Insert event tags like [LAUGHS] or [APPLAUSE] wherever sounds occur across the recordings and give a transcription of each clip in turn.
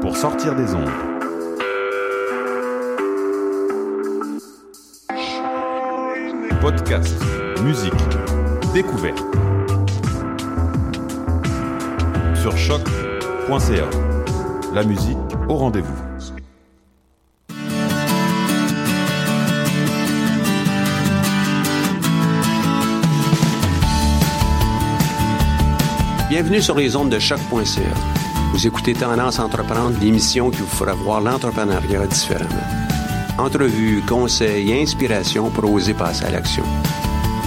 pour sortir des ondes. Podcast, musique, découverte. Sur choc.ca. La musique au rendez-vous. Bienvenue sur les ondes de choc.ca. Vous écoutez Tendance Entreprendre, l'émission qui vous fera voir l'entrepreneuriat différemment. Entrevues, conseils et inspiration pour oser passer à l'action.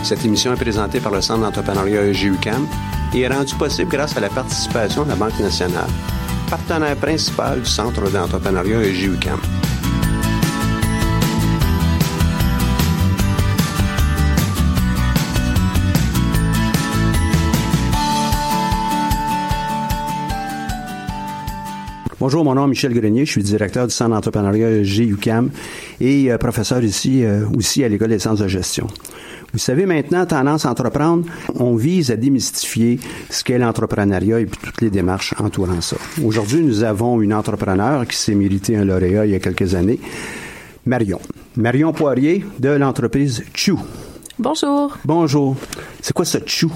Cette émission est présentée par le Centre d'entrepreneuriat EGUCAM et est rendue possible grâce à la participation de la Banque nationale, partenaire principal du Centre d'entrepreneuriat EGUCAM. Bonjour, mon nom est Michel Grenier, je suis directeur du Centre d'entrepreneuriat GUCAM et euh, professeur ici euh, aussi à l'École des sciences de gestion. Vous savez maintenant, tendance à entreprendre, on vise à démystifier ce qu'est l'entrepreneuriat et puis toutes les démarches entourant ça. Aujourd'hui, nous avons une entrepreneur qui s'est mérité un lauréat il y a quelques années, Marion. Marion Poirier de l'entreprise Chou. Bonjour. Bonjour. C'est quoi ce Chou?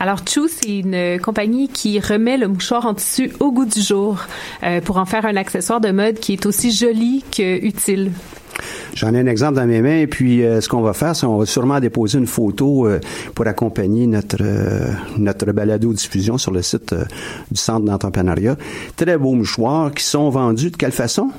Alors, Chou, c'est une compagnie qui remet le mouchoir en tissu au goût du jour euh, pour en faire un accessoire de mode qui est aussi joli que utile. J'en ai un exemple dans mes mains, et puis euh, ce qu'on va faire, c'est qu'on va sûrement déposer une photo euh, pour accompagner notre euh, notre balado diffusion sur le site du Centre d'entrepreneuriat. Très beaux mouchoirs qui sont vendus de quelle façon?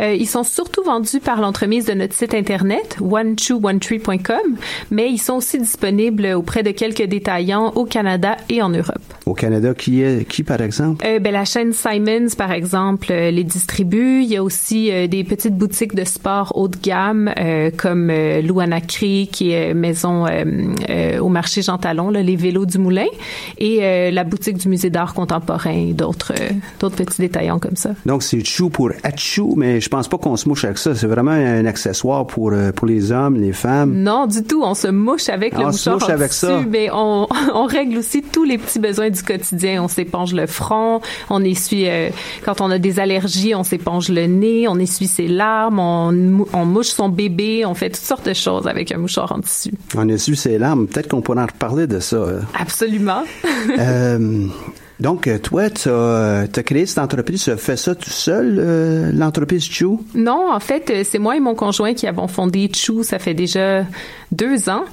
Euh, ils sont surtout vendus par l'entremise de notre site internet onechoonetree.com, mais ils sont aussi disponibles auprès de quelques détaillants au Canada et en Europe. Au Canada, qui est qui par exemple? Euh, ben, la chaîne Simons, par exemple, euh, les distribue. Il y a aussi des petites boutiques de sport haut de gamme, comme euh, Louanacri, qui est maison au marché Jean Talon, là, les vélos du Moulin, et la boutique du Musée d'art contemporain et d'autres d'autres petits détaillants comme ça. Donc c'est chou pour achou, mais je pense pas qu'on se mouche avec ça. C'est vraiment un accessoire pour euh, pour les hommes, les femmes. Non, du tout. On se mouche avec le On se mouchoir mouche avec tissu, ça. mais on, [LAUGHS] on règle aussi tous les petits besoins du quotidien. On s'éponge le front, on essuie euh, quand on a des allergies, on s'éponge le nez, on essuie ses larmes, on, on mouche son bébé, on fait toutes sortes de choses avec un mouchoir en tissu. On su ses larmes. Peut-être qu'on pourrait en reparler de ça. euh. Absolument. [LAUGHS] Euh, donc, euh, toi, tu as, créé cette entreprise, tu as fait ça tout seul, euh, l'entreprise Chou? Non, en fait, euh, c'est moi et mon conjoint qui avons fondé Chou. Ça fait déjà deux ans.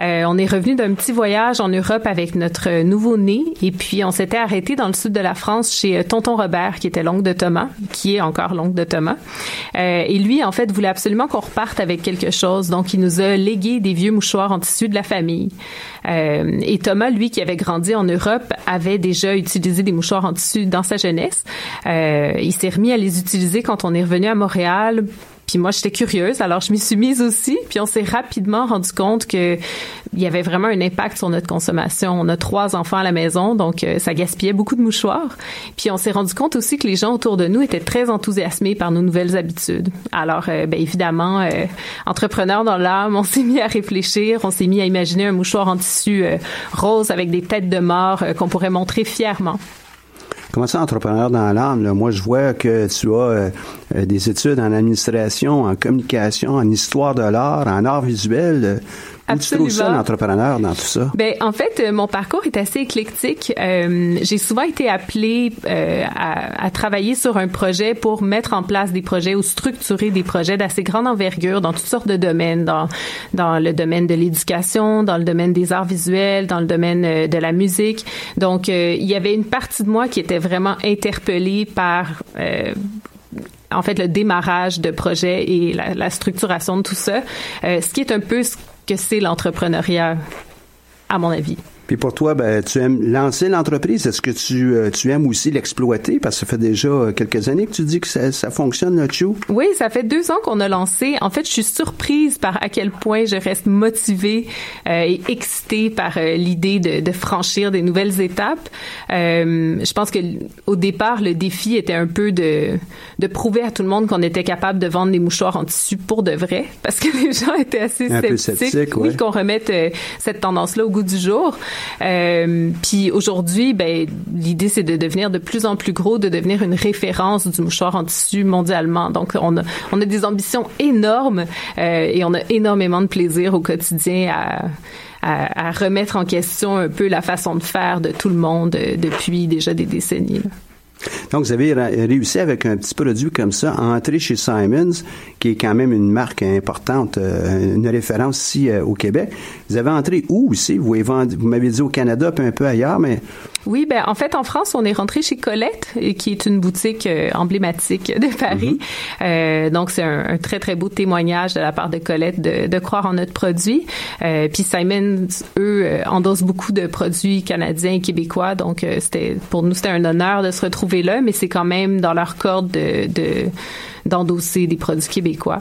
Euh, on est revenu d'un petit voyage en Europe avec notre nouveau-né et puis on s'était arrêté dans le sud de la France chez euh, Tonton Robert, qui était l'oncle de Thomas, qui est encore l'oncle de Thomas. Euh, et lui, en fait, voulait absolument qu'on reparte avec quelque chose. Donc, il nous a légué des vieux mouchoirs en tissu de la famille. Euh, et Thomas, lui, qui avait grandi en Europe, avait déjà utilisé des mouchoirs en tissu dans sa jeunesse. Euh, il s'est remis à les utiliser quand on est revenu à Montréal puis moi, j'étais curieuse, alors je m'y suis mise aussi. Puis on s'est rapidement rendu compte que il y avait vraiment un impact sur notre consommation. On a trois enfants à la maison, donc euh, ça gaspillait beaucoup de mouchoirs. Puis on s'est rendu compte aussi que les gens autour de nous étaient très enthousiasmés par nos nouvelles habitudes. Alors, euh, ben évidemment, euh, entrepreneurs dans l'âme, on s'est mis à réfléchir, on s'est mis à imaginer un mouchoir en tissu rose avec des têtes de mort qu'on pourrait montrer fièrement. Comment ça, entrepreneur dans l'âme? Moi, je vois que tu as euh, euh, des études en administration, en communication, en histoire de l'art, en art visuel. Absolument. Où tu trouves ça, l'entrepreneur, dans tout ça? Ben, en fait, euh, mon parcours est assez éclectique. Euh, j'ai souvent été appelée euh, à, à, travailler sur un projet pour mettre en place des projets ou structurer des projets d'assez grande envergure dans toutes sortes de domaines, dans, dans le domaine de l'éducation, dans le domaine des arts visuels, dans le domaine de la musique. Donc, il y avait une partie de moi qui était vraiment interpellée par en fait le démarrage de projets et la, la structuration de tout ça, euh, ce qui est un peu que c'est l'entrepreneuriat, à mon avis. Puis pour toi, ben, tu aimes lancer l'entreprise. Est-ce que tu, euh, tu aimes aussi l'exploiter? Parce que ça fait déjà quelques années que tu dis que ça, ça fonctionne, le Chou. Oui, ça fait deux ans qu'on a lancé. En fait, je suis surprise par à quel point je reste motivée euh, et excitée par euh, l'idée de, de, franchir des nouvelles étapes. Euh, je pense que au départ, le défi était un peu de, de prouver à tout le monde qu'on était capable de vendre des mouchoirs en tissu pour de vrai, parce que [LAUGHS] les gens étaient assez un sceptiques. Sceptique, oui, qu'on remette cette tendance-là au goût du jour. Euh, puis aujourd'hui, ben, l'idée c'est de devenir de plus en plus gros, de devenir une référence du mouchoir en tissu mondialement. Donc on a, on a des ambitions énormes euh, et on a énormément de plaisir au quotidien à à, à, remettre en question un peu la façon de faire de tout le monde euh, depuis déjà des décennies. Là. Donc, vous avez réussi avec un petit produit comme ça à entrer chez Simons, qui est quand même une marque importante, euh, une référence ici euh, au Québec. Vous avez entré où aussi? Vous, vous m'avez dit au Canada, puis un peu ailleurs, mais oui, ben en fait en France, on est rentré chez Colette, qui est une boutique euh, emblématique de Paris. Mm-hmm. euh, donc c'est un, un, très très beau témoignage de la part de Colette de, de croire en notre produit. Euh, puis Simon, eux, euh, endossent beaucoup de produits canadiens et québécois. Donc euh, c'était pour nous c'était un honneur de se retrouver là, mais c'est quand même dans leur corde de, de d'endosser des produits québécois.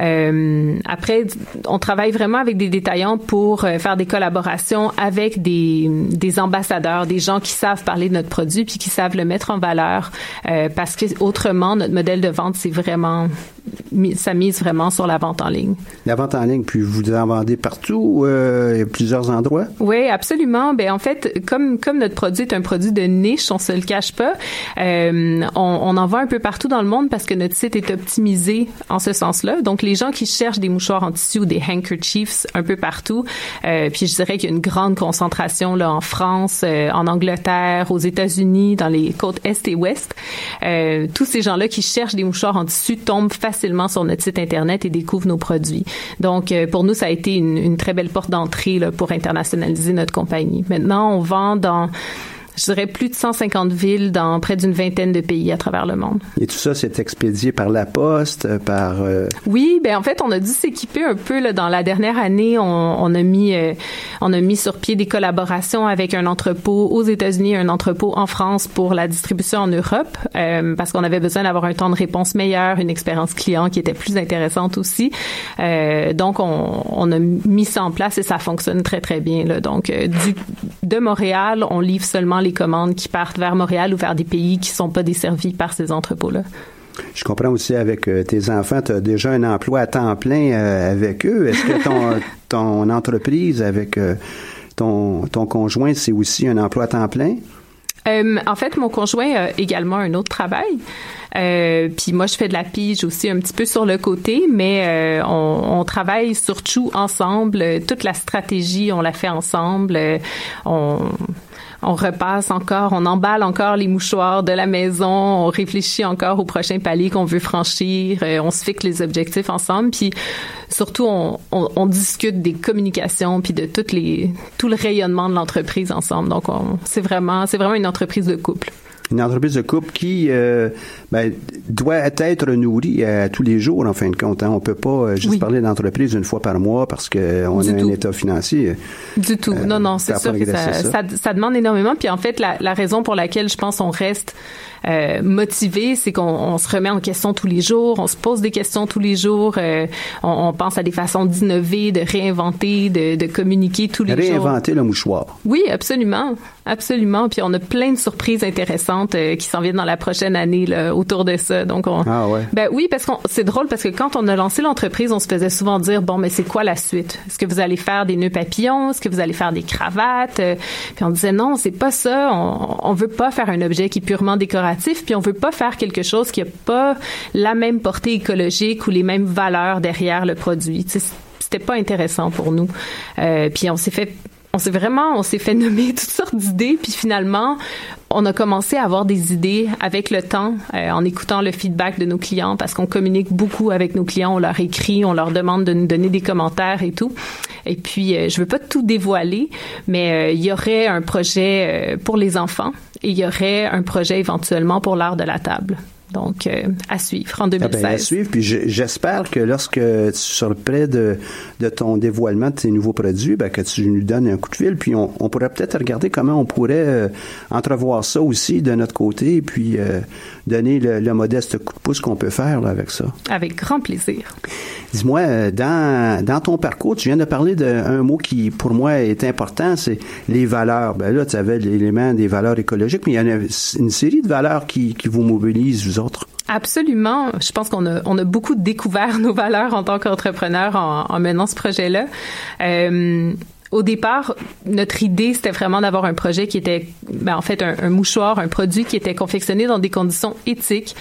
Euh, après, on travaille vraiment avec des détaillants pour euh, faire des collaborations avec des, des ambassadeurs, des gens qui savent parler de notre produit puis qui savent le mettre en valeur euh, parce que autrement notre modèle de vente c'est vraiment ça mise vraiment sur la vente en ligne. La vente en ligne, puis vous en vendez partout, euh, plusieurs endroits? Oui, absolument. Ben en fait, comme comme notre produit est un produit de niche, on se le cache pas, euh, on, on en vend un peu partout dans le monde parce que notre site est optimisé en ce sens-là. Donc les gens qui cherchent des mouchoirs en tissu ou des handkerchiefs un peu partout, euh, puis je dirais qu'il y a une grande concentration là en France, euh, en Angleterre, aux États-Unis, dans les côtes est et ouest. Euh, tous ces gens-là qui cherchent des mouchoirs en tissu tombent facilement sur notre site internet et découvrent nos produits. Donc, euh, pour nous, ça a été une, une très belle porte d'entrée pour internationaliser notre compagnie. Maintenant, on vend dans je dirais plus de 150 villes dans près d'une vingtaine de pays à travers le monde. Et tout ça, c'est expédié par la poste, par... Euh... Oui, ben en fait, on a dû s'équiper un peu là, dans la dernière année. On, on a mis euh, on a mis sur pied des collaborations avec un entrepôt aux États-Unis, un entrepôt en France pour la distribution en Europe, euh, parce qu'on avait besoin d'avoir un temps de réponse meilleur, une expérience client qui était plus intéressante aussi. Euh, donc, on, on, a mis ça en place et ça fonctionne très très bien. Là. Donc, du, de Montréal, on livre seulement les commandes qui partent vers Montréal ou vers des pays qui sont pas desservis par ces entrepôts-là? Je comprends aussi avec euh, tes enfants, tu as déjà un emploi à temps plein euh, avec eux. Est-ce que ton, [LAUGHS] ton entreprise avec euh, ton, ton conjoint, c'est aussi un emploi à temps plein? Euh, en fait, mon conjoint a également un autre travail. Euh, puis moi, je fais de la pige aussi un petit peu sur le côté, mais euh, on, on, travaille sur Chou ensemble. Toute la stratégie, on la fait ensemble. On, on repasse encore, on emballe encore les mouchoirs de la maison, on réfléchit encore au prochain palier qu'on veut franchir, euh, on se fixe les objectifs ensemble, puis surtout on, discute des communications puis de tout le rayonnement de l'entreprise ensemble. Donc c'est vraiment c'est vraiment une entreprise de couple. Une entreprise de couple qui euh, ben, doit être nourrie à tous les jours, en fin de compte. Hein. On peut pas euh, juste parler d'entreprise une fois par mois parce qu'on a un état financier. Du tout. non, non, c'est sûr que ça, ça. Ça, demande énormément. Puis en fait, la, la raison pour laquelle je pense on reste euh, motivé, c'est qu'on se remet en question tous les jours, on se pose des questions tous les jours, euh, on, on, pense à des façons d'innover, de réinventer, de, de communiquer tous les réinventer jours. Réinventer le mouchoir. Oui, absolument, absolument. Puis on a plein de surprises intéressantes euh, qui s'en viennent dans la prochaine année là, autour de ça. Donc on, ah ouais. Ben oui, parce que c'est drôle parce que quand on a lancé l'entreprise, on se faisait souvent dire bon, mais c'est quoi la suite? Est-ce que vous allez faire des nœuds papillons? Est-ce que vous allez faire des cravates? Puis on disait non, c'est pas ça. On, on veut pas faire un objet qui est purement décoratif. Puis on veut pas faire quelque chose qui a pas la même portée écologique ou les mêmes valeurs derrière le produit. C'était pas intéressant pour nous. Euh, puis on s'est fait on s'est vraiment, on s'est fait nommer toutes sortes d'idées, puis finalement, on a commencé à avoir des idées avec le temps, euh, en écoutant le feedback de nos clients, parce qu'on communique beaucoup avec nos clients, on leur écrit, on leur demande de nous donner des commentaires et tout. Et puis, euh, je veux pas tout dévoiler, mais euh, il y aurait un projet euh, pour les enfants et il y aurait un projet éventuellement pour l'art de la table. Donc, euh, à suivre en 2016. Ah ben, à suivre. Puis j'espère que lorsque tu seras près de, de ton dévoilement de tes nouveaux produits, ben, que tu nous donnes un coup de fil. Puis on, on pourrait peut-être regarder comment on pourrait euh, entrevoir ça aussi de notre côté et puis euh, donner le, le, modeste coup de pouce qu'on peut faire là, avec ça. Avec grand plaisir. Dis-moi, dans, dans ton parcours, tu viens de parler d'un mot qui, pour moi, est important, c'est les valeurs. Ben là, tu avais l'élément des valeurs écologiques, mais il y en a une série de valeurs qui, qui vous mobilisent, Absolument. Je pense qu'on a, on a beaucoup découvert [LAUGHS] nos valeurs en tant qu'entrepreneur en, en, menant ce projet-là. Euh, au départ, notre idée, c'était vraiment d'avoir un projet qui était, ben, en fait, un, un, mouchoir, un produit qui était confectionné dans des conditions éthiques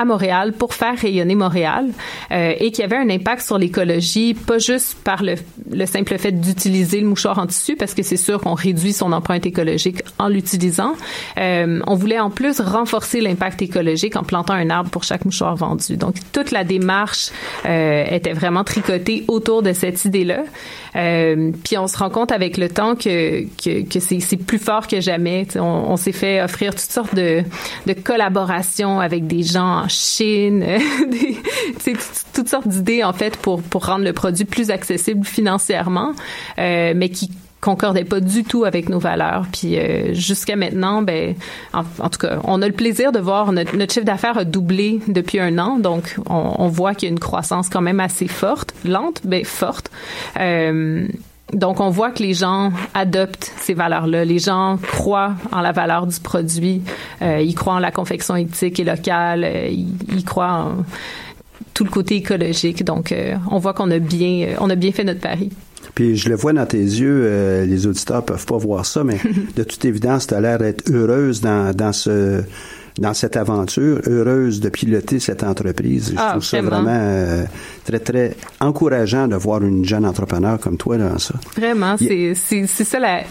à Montréal pour faire rayonner Montréal euh, et qui avait un impact sur l'écologie, pas juste par le, le simple fait d'utiliser le mouchoir en tissu, parce que c'est sûr qu'on réduit son empreinte écologique en l'utilisant. Euh, on voulait en plus renforcer l'impact écologique en plantant un arbre pour chaque mouchoir vendu. Donc, toute la démarche euh, était vraiment tricotée autour de cette idée-là. Euh, puis on se rend compte avec le temps que, que, que c'est plus fort que jamais. on, on s'est fait offrir toutes sortes de, de collaborations avec des gens en Chine, [LAUGHS] des, toutes sortes d'idées en fait pour pour rendre le produit plus accessible financièrement, euh, mais qui concordait pas du tout avec nos valeurs. Puis euh, jusqu'à maintenant, ben, en, tout cas, on a le plaisir de voir notre, notre chiffre d'affaires a doublé depuis un an. Donc, on, on, voit qu'il y a une croissance quand même assez forte, lente, mais forte. Euh, donc, on voit que les gens adoptent ces valeurs-là. Les gens croient en la valeur du produit. Euh, ils croient en la confection éthique et locale. Euh, ils, ils, croient en tout le côté écologique. Donc, euh, on voit qu'on a bien, on a bien fait notre pari. Puis je le vois dans tes yeux, euh, les auditeurs peuvent pas voir ça, mais [LAUGHS] de toute évidence, tu as l'air d'être heureuse dans, dans ce dans cette aventure, heureuse de piloter cette entreprise. Je ah, trouve ça vraiment, vraiment euh, très, très encourageant de voir une jeune entrepreneur comme toi dans ça. Vraiment, c'est c'est ça la,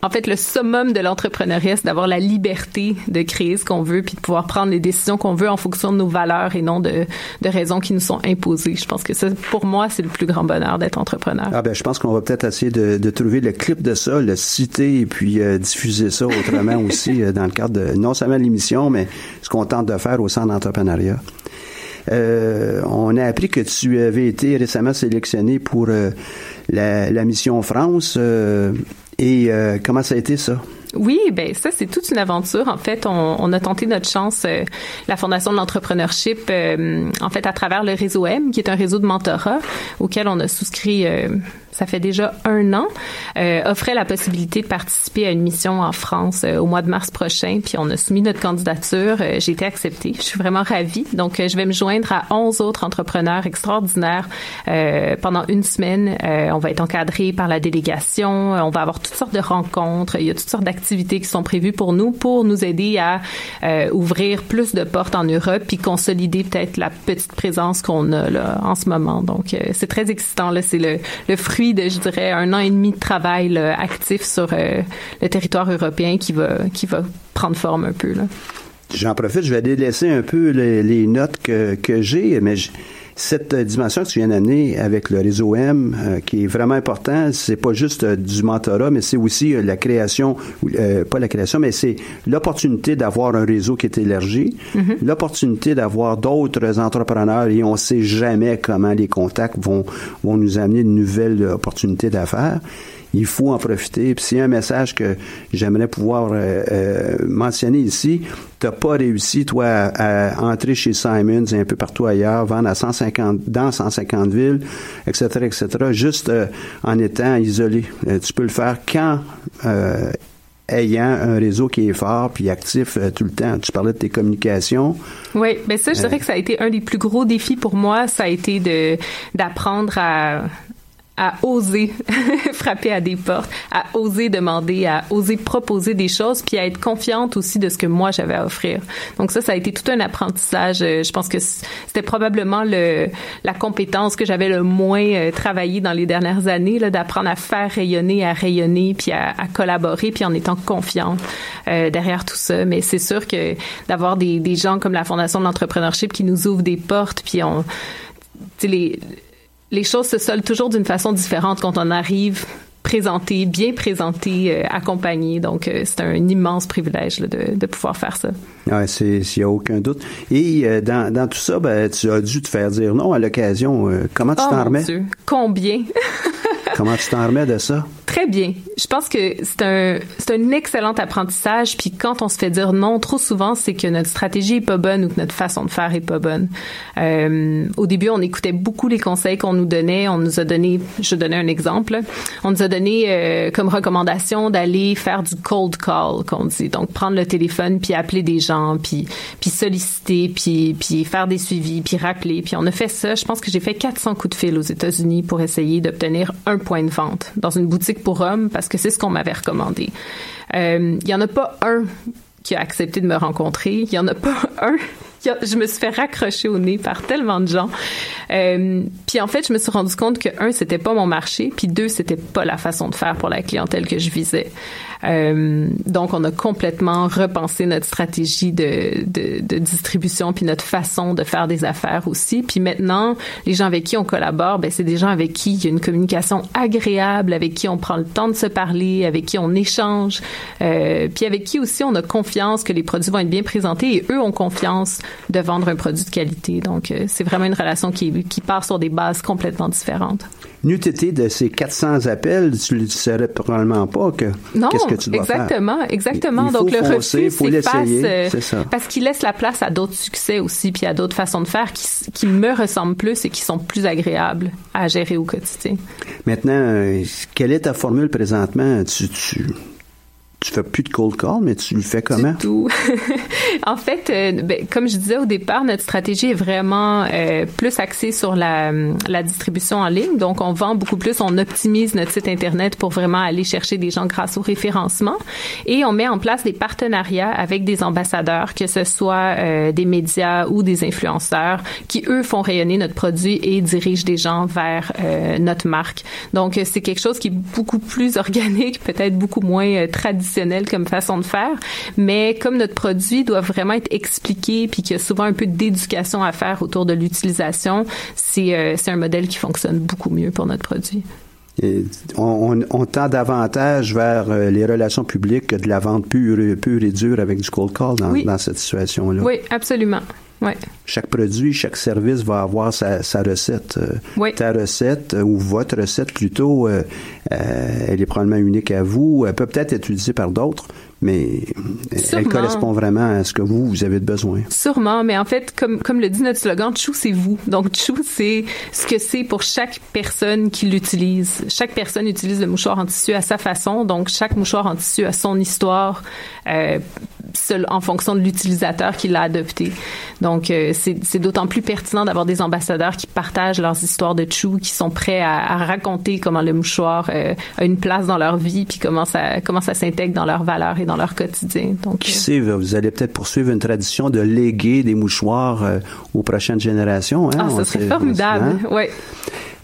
en fait, le summum de l'entrepreneuriat, c'est d'avoir la liberté de créer ce qu'on veut puis de pouvoir prendre les décisions qu'on veut en fonction de nos valeurs et non de, de raisons qui nous sont imposées. Je pense que ça, pour moi, c'est le plus grand bonheur d'être entrepreneur. Ah ben, je pense qu'on va peut-être essayer de, de, trouver le clip de ça, le citer et puis euh, diffuser ça autrement [LAUGHS] aussi euh, dans le cadre de non seulement l'émission, mais ce qu'on tente de faire au centre d'entrepreneuriat. Euh, on a appris que tu avais été récemment sélectionné pour euh, la, la, mission France. Euh, et comment ça a été ça? Oui, ben ça c'est toute une aventure. En fait, on, on a tenté notre chance, euh, la Fondation de l'entrepreneurship, euh, en fait à travers le réseau M, qui est un réseau de mentorat auquel on a souscrit. Euh, ça fait déjà un an, offrait la possibilité de participer à une mission en France au mois de mars prochain. Puis on a soumis notre candidature. J'ai été acceptée. Je suis vraiment ravie. Donc je vais me joindre à 11 autres entrepreneurs extraordinaires pendant une semaine. on va être encadré par la délégation. On va avoir toutes sortes de rencontres. Il y a toutes sortes qui sont prévues pour nous pour nous aider à euh, ouvrir plus de portes en Europe puis consolider peut-être la petite présence qu'on a en ce moment. Donc euh, c'est très excitant là, c'est le, le fruit de je dirais un an et demi de travail actif sur euh, le territoire européen qui va qui va prendre forme un peu là. J'en profite, je vais délaisser un peu les, notes que, que j'ai, mais cette euh, dimension que tu viens d'amener avec le réseau M, euh, qui est vraiment important, c'est pas juste euh, du mentorat, mais c'est aussi la création, pas la création, mais c'est l'opportunité d'avoir un réseau qui est élargi, mm-hmm. l'opportunité d'avoir d'autres entrepreneurs et on sait jamais comment les contacts vont, vont nous amener de nouvelles opportunités d'affaires il faut en profiter. Puis c'est un message que j'aimerais pouvoir euh, euh, mentionner ici. T'as pas réussi, toi, à, entrer chez Simons et un peu partout ailleurs, vendre à 150, dans 150 villes, etc., etc., juste euh, en étant isolé. tu peux le faire quand ayant un réseau qui est fort puis actif tout le temps. Tu parlais de tes communications. Oui, mais ben ça, je dirais que ça a été un des plus gros défis pour moi. Ça a été de d'apprendre à à oser [LAUGHS] frapper à des portes, à oser demander, à oser proposer des choses, puis à être confiante aussi de ce que moi j'avais à offrir. Donc ça, ça a été tout un apprentissage. Euh, je pense que c'était probablement le la compétence que j'avais le moins euh, travaillé dans les dernières années, d'apprendre à faire rayonner, à rayonner, puis à, collaborer, puis en étant confiante euh, derrière tout ça. Mais c'est sûr que d'avoir des, des gens comme la Fondation de l'entrepreneurship qui nous ouvrent des portes, puis on les les choses se soldent toujours d'une façon différente quand on arrive présenté, bien présenté, euh, accompagné. Donc, euh, c'est un immense privilège de, de, pouvoir faire ça. Ouais, c'est s'il n'y a aucun doute. Et euh, dans, dans, tout ça, ben, tu as dû te faire dire non à l'occasion. comment tu oh, t'en remets? Dieu. Combien? [LAUGHS] comment tu t'en remets de ça? Très bien. Je pense que c'est un, c'est un excellent apprentissage. Puis quand on se fait dire non, trop souvent, c'est que notre stratégie est pas bonne ou que notre façon de faire est pas bonne. Euh, au début, on écoutait beaucoup les conseils qu'on nous donnait. On nous a donné, je donnais un exemple. On nous a donné euh, comme recommandation d'aller faire du cold call, qu'on dit. Donc prendre le téléphone puis appeler des gens, puis puis solliciter, puis puis faire des suivis, puis rappeler. Puis on a fait ça. Je pense que j'ai fait 400 coups de fil aux États-Unis pour essayer d'obtenir un point de vente dans une boutique pour hommes parce que c'est ce qu'on m'avait recommandé. Il euh, y en a pas un qui a accepté de me rencontrer. Il y en a pas un [LAUGHS] je me suis fait raccrocher au nez par tellement de gens. Euh, puis en fait, je me suis rendu compte que un, c'était pas mon marché, puis deux, c'était pas la façon de faire pour la clientèle que je visais. Euh, donc, on a complètement repensé notre stratégie de, de, de, distribution puis notre façon de faire des affaires aussi. Puis maintenant, les gens avec qui on collabore, ben c'est des gens avec qui il y a une communication agréable, avec qui on prend le temps de se parler, avec qui on échange, euh, puis avec qui aussi on a confiance que les produits vont être bien présentés et eux ont confiance de vendre un produit de qualité. Donc, euh, c'est vraiment une relation qui, qui part sur des bases complètement différentes. N'eût été de ces 400 appels, tu ne saurais probablement pas que qu'est-ce que tu dois exactement, faire. Exactement, Donc le refus s'efface euh, parce qu'il laisse la place à d'autres succès aussi, puis à d'autres façons de faire qui, qui me ressemblent plus et qui sont plus agréables à gérer au quotidien. Maintenant, euh, quelle est ta formule présentement? Tu, tu tu fais plus de cold call, mais tu le fais comment? Du tout. [LAUGHS] en fait, euh, ben, comme je disais au départ, notre stratégie est vraiment euh, plus axée sur la, la, distribution en ligne. Donc, on vend beaucoup plus, on optimise notre site Internet pour vraiment aller chercher des gens grâce au référencement. Et on met en place des partenariats avec des ambassadeurs, que ce soit euh, des médias ou des influenceurs, qui, eux, font rayonner notre produit et dirigent des gens vers notre marque. Donc, c'est quelque chose qui est beaucoup plus [LAUGHS] organique, peut-être beaucoup moins traditionnel comme façon de faire, mais comme notre produit doit vraiment être expliqué puis qu'il y a souvent un peu d'éducation à faire autour de l'utilisation, c'est euh, c'est un modèle qui fonctionne beaucoup mieux pour notre produit. on, on, tend davantage vers euh, les relations publiques que de la vente pure, pure et dure avec du cold call dans, dans cette situation-là. Oui, absolument. Ouais. Chaque produit, chaque service va avoir sa, sa recette. Euh, oui. Ta recette, ou votre recette plutôt, elle est probablement unique à vous. Elle peut peut-être être utilisée par d'autres, mais elle correspond vraiment à ce que vous, vous avez besoin. Sûrement, mais en fait, comme, comme le dit notre slogan, Chou, c'est vous. Donc, Chou, c'est ce que c'est pour chaque personne qui l'utilise. Chaque personne utilise le mouchoir en tissu à sa façon, donc chaque mouchoir en tissu a son histoire euh, en fonction de l'utilisateur qui l'a adopté. Donc, euh, c'est d'autant plus pertinent d'avoir des ambassadeurs qui partagent leurs histoires de Chou, qui sont prêts à, à raconter comment le mouchoir euh, a une place dans leur vie, puis comment ça, comment ça s'intègre dans leurs valeurs et dans leur quotidien. Donc, Qui euh, sait, vous allez peut-être poursuivre une tradition de léguer des mouchoirs euh, aux prochaines générations. Hein? Ah, ça serait formidable, hein? oui.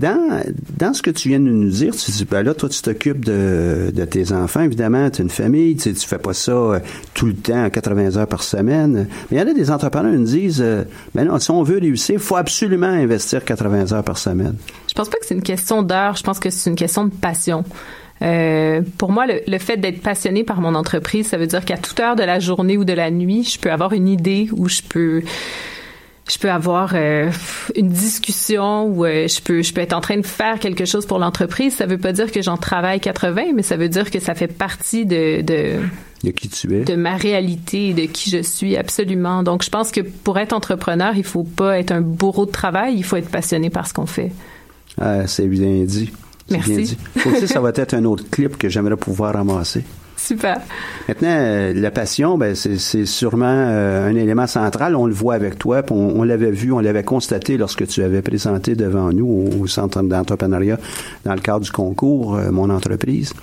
Dans, dans ce que tu viens de nous dire, tu dis, ben là, toi, tu t'occupes de, de tes enfants, évidemment, tu as une famille, tu, tu fais pas ça tout le temps temps à 80 heures par semaine. Mais il y en a des entrepreneurs qui nous disent, euh, ben non, si on veut réussir, il faut absolument investir 80 heures par semaine. Je pense pas que c'est une question d'heure, je pense que c'est une question de passion. Euh, pour moi, le, le fait d'être passionné par mon entreprise, ça veut dire qu'à toute heure de la journée ou de la nuit, je peux avoir une idée ou je peux je peux avoir euh, une discussion ou euh, je peux je peux être en train de faire quelque chose pour l'entreprise. Ça veut pas dire que j'en travaille 80, mais ça veut dire que ça fait partie de, de De qui tu es. de ma réalité de qui je suis absolument. Donc je pense que pour être entrepreneur, il faut pas être un bourreau de travail, il faut être passionné par ce qu'on fait. Ah, c'est bien dit. Merci. bien dit. Ça aussi, ça va être un autre clip que j'aimerais pouvoir ramasser. Super. Maintenant, euh, la passion, ben, c'est sûrement euh, un élément central. On le voit avec toi, puis on, on l'avait vu, on l'avait constaté lorsque tu avais présenté devant nous au, au Centre d'entrepreneuriat dans le cadre du concours euh, Mon entreprise.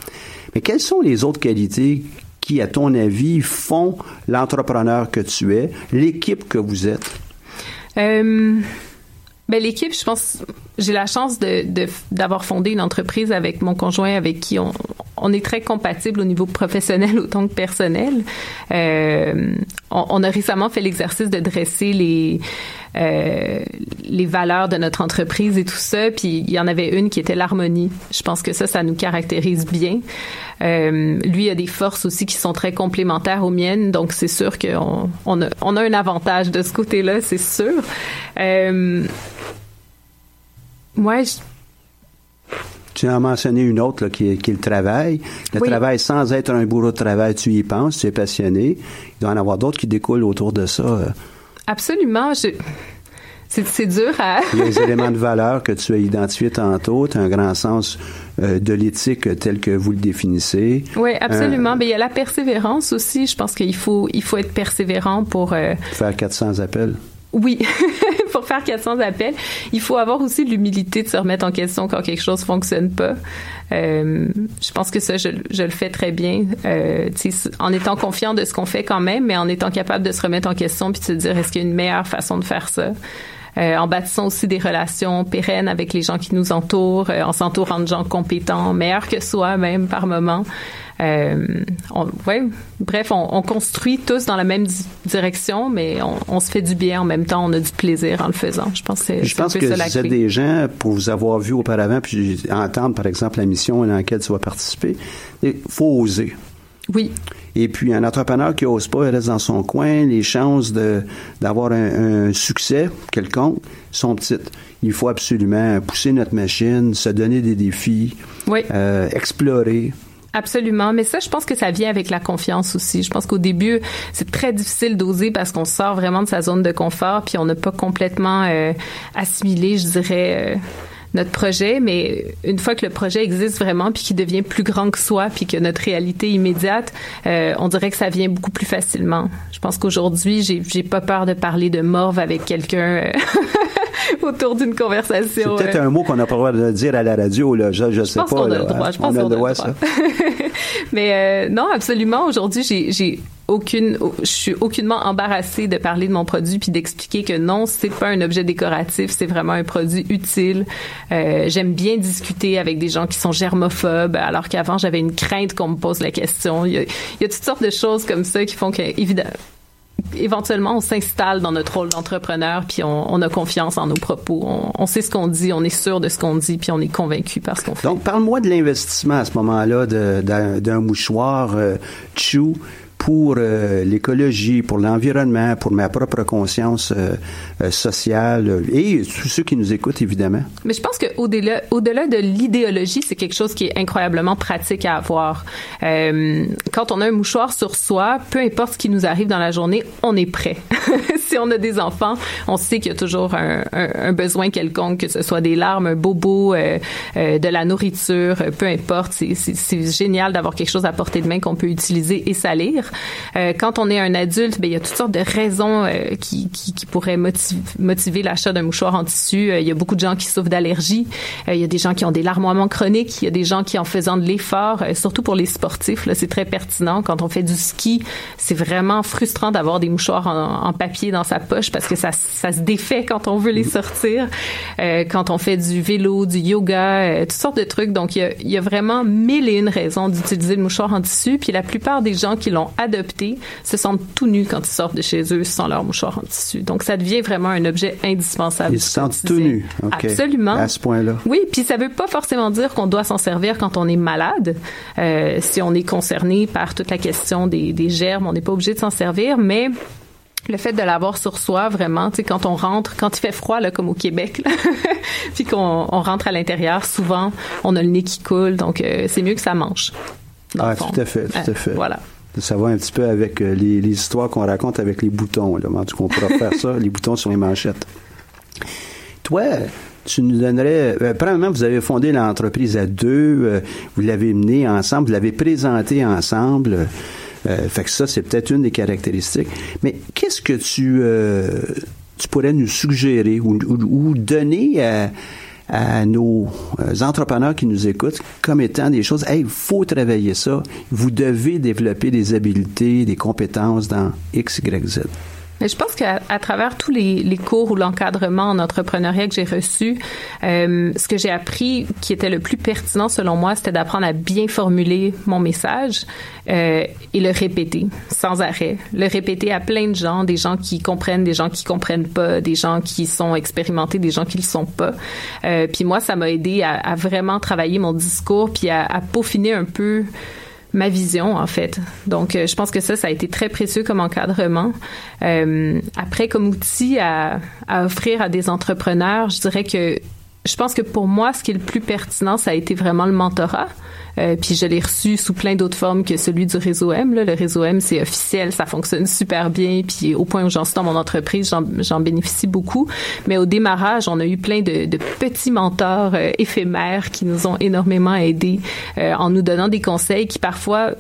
Mais quelles sont les autres qualités qui, à ton avis, font l'entrepreneur que tu es, l'équipe que vous êtes? Euh, ben l'équipe, je pense, j'ai la chance de de- d'avoir fondé une entreprise avec mon conjoint, avec qui on, on est très compatible au niveau professionnel autant que personnel. Euh, on, a récemment fait l'exercice de dresser les euh, les valeurs de notre entreprise et tout ça. Puis il y en avait une qui était l'harmonie. Je pense que ça, ça nous caractérise bien. Euh, lui a des forces aussi qui sont très complémentaires aux miennes, donc c'est sûr qu'on on a, un avantage de ce côté-là, c'est sûr. Euh, moi, je- Tu en as mentionné une autre là, qui, est, qui est le travail. Le Oui. travail sans être un bourreau de travail, tu y penses, tu es passionné. Il doit y en avoir d'autres qui découlent autour de ça. euh. absolument, je, c'est, dur à. Les [LAUGHS] éléments de valeur que tu as identifiés tantôt. Tu as un grand sens euh, de l'éthique tel que vous le définissez. Oui, absolument. Euh, Mais il y a la persévérance aussi. Je pense qu'il faut, il faut être persévérant pour. euh, faire 400 appels. Oui, [LAUGHS] pour faire 400 appels, il faut avoir aussi l'humilité de se remettre en question quand quelque chose fonctionne pas. Euh, je pense que ça, je, le fais très bien, euh, en étant confiant de ce qu'on fait quand même, mais en étant capable de se remettre en question puis de se dire est-ce qu'il y a une meilleure façon de faire ça? Euh, en bâtissant aussi des relations pérennes avec les gens qui nous entourent, euh, en s'entourant de gens compétents, meilleurs que soi même par moment. Euh, on, ouais, bref, on, on construit tous dans la même di- direction, mais on, on se fait du bien en même temps. On a du plaisir en le faisant. Je pense que c'est Je un pense peu que ça vous êtes des gens, pour vous avoir vu auparavant, puis entendre, par exemple, la mission dans laquelle tu vas participer, il faut oser. Oui, Et puis, un entrepreneur qui n'ose pas, il reste dans son coin, les chances d'avoir un, un succès quelconque sont petites. Il faut absolument pousser notre machine, se donner des défis, oui. euh, explorer. Absolument, mais ça, je pense que ça vient avec la confiance aussi. Je pense qu'au début, c'est très difficile d'oser parce qu'on sort vraiment de sa zone de confort, puis on n'a pas complètement euh, assimilé, je dirais, euh, notre projet. Mais une fois que le projet existe vraiment, puis qu'il devient plus grand que soi, puis que notre réalité immédiate, euh, on dirait que ça vient beaucoup plus facilement. Je pense qu'aujourd'hui, j'ai, j'ai pas peur de parler de morve avec quelqu'un. euh, [LAUGHS] autour d'une C'est conversation. peut-être euh, un mot qu'on n'a pas le droit de dire à la radio, là. Je, je sais pense pas. qu'on a là. le droit. Je pense on a qu'on le droit, ça. [LAUGHS] Mais euh, non, absolument. Aujourd'hui, j'ai, j'ai je suis aucunement embarrassée de parler de mon produit puis d'expliquer que non, c'est pas un objet décoratif, c'est vraiment un produit utile. Euh, j'aime bien discuter avec des gens qui sont germophobes, alors qu'avant j'avais une crainte qu'on me pose la question. Il y a, toutes sortes de choses comme ça qui font que, évidemment, éventuellement, on s'installe dans notre rôle d'entrepreneur, puis on, a confiance en nos propos. On, sait ce qu'on dit, on est sûr de ce qu'on dit, puis on est convaincu par ce qu'on fait. Donc, parle-moi de l'investissement à ce moment-là d'un mouchoir euh, Chou pour euh, l'écologie, pour l'environnement, pour ma propre conscience euh, euh, sociale euh, et tous ceux qui nous écoutent, évidemment. Mais je pense que au-delà, au-delà de l'idéologie, c'est quelque chose qui est incroyablement pratique à avoir. Euh, quand on a un mouchoir sur soi, peu importe ce qui nous arrive dans la journée, on est prêt. [LAUGHS] si on a des enfants, on sait qu'il y a toujours un, un- un besoin quelconque, que ce soit des larmes, un bobo, de la nourriture, peu importe. C'est génial d'avoir quelque chose à portée de main qu'on peut utiliser et salir. Euh, quand on est un adulte, ben il y a toutes sortes de raisons euh, qui, qui, qui pourraient motiver, motiver l'achat d'un mouchoir en tissu. Euh, il y a beaucoup de gens qui souffrent d'allergies. Euh, il y a des gens qui ont des larmoiements chroniques. Il y a des gens qui, en faisant de l'effort, euh, surtout pour les sportifs, là, c'est très pertinent. Quand on fait du ski, c'est vraiment frustrant d'avoir des mouchoirs en, en papier dans sa poche parce que ça, ça se défait quand on veut les sortir. Euh, quand on fait du vélo, du yoga, euh, toutes sortes de trucs. Donc, il y a, il y a vraiment mille et une raisons d'utiliser le mouchoir en tissu. Puis la plupart des gens qui l'ont adoptés se sentent tout nus quand ils sortent de chez eux sans leur mouchoir en tissu. Donc, ça devient vraiment un objet indispensable. Ils se sentent tout nus. Absolument. À ce point-là. Oui, puis ça veut pas forcément dire qu'on doit s'en servir quand on est malade. Euh, si on est concerné par toute la question des, des germes, on n'est pas obligé de s'en servir, mais le fait de l'avoir sur soi vraiment tu sais quand on rentre quand il fait froid là comme au Québec là, [LAUGHS] puis qu'on on rentre à l'intérieur souvent on a le nez qui coule donc euh, c'est mieux que ça mange ah tout à fait tout à fait voilà ça va un petit peu avec euh, les, les, histoires qu'on raconte avec les boutons là en tout cas on pourra faire ça [LAUGHS] les boutons sur les manchettes toi tu nous donnerais. Euh, premièrement, vous avez fondé l'entreprise à deux, euh, vous l'avez menée ensemble, vous l'avez présentée ensemble. Euh, fait que ça, c'est peut-être une des caractéristiques. Mais qu'est-ce que tu, euh, tu pourrais nous suggérer ou, ou, donner à, à nos euh, entrepreneurs qui nous écoutent comme étant des choses, il faut travailler ça, vous devez développer des habiletés, des compétences dans X, Y, Z. Mais je pense qu'à travers tous les, les cours ou l'encadrement en entrepreneuriat que j'ai reçu, euh, ce que j'ai appris qui était le plus pertinent selon moi, c'était d'apprendre à bien formuler mon message euh, et le répéter sans arrêt. Le répéter à plein de gens, des gens qui comprennent, des gens qui comprennent pas, des gens qui sont expérimentés, des gens qui le sont pas. Euh, puis moi, ça m'a aidé à, à, vraiment travailler mon discours puis à, à peaufiner un peu ma vision en fait. Donc euh, je pense que ça ça a été très précieux comme encadrement. Euh, après comme outil à, à offrir à des entrepreneurs, je dirais que je pense que pour moi ce qui est le plus pertinent ça a été vraiment le mentorat. Euh, puis je l'ai reçu sous plein d'autres formes que celui du réseau M. Le réseau M, c'est officiel, ça fonctionne super bien. Puis au point où j'en suis dans mon entreprise, j'en bénéficie beaucoup. Mais au démarrage, on a eu plein de, de petits mentors euh, éphémères qui nous ont énormément aidés euh, en nous donnant des conseils qui parfois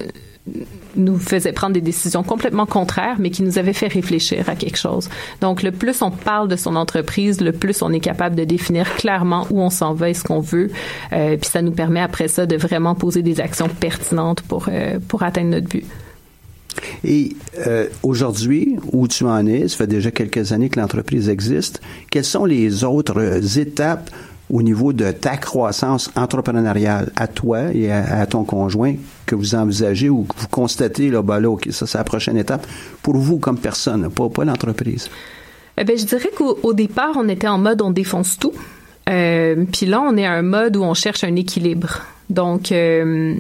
nous faisait prendre des décisions complètement contraires, mais qui nous avaient fait réfléchir à quelque chose. Donc, le plus on parle de son entreprise, le plus on est capable de définir clairement où on s'en va et ce qu'on veut. Euh, puis ça nous permet après ça de vraiment poser des actions pertinentes pour, euh, pour atteindre notre but. Et euh, aujourd'hui, où tu en es, ça fait déjà quelques années que l'entreprise existe, quelles sont les autres étapes au niveau de ta croissance entrepreneuriale à toi et à, ton conjoint que vous envisagez ou que vous constatez, là, ben là, OK, ça, c'est la prochaine étape pour vous comme personne, pas, pas l'entreprise? Eh bien, je dirais qu'au départ, on était en mode on défonce tout. Euh, Puis là, on est à un mode où on cherche un équilibre. Donc, euh,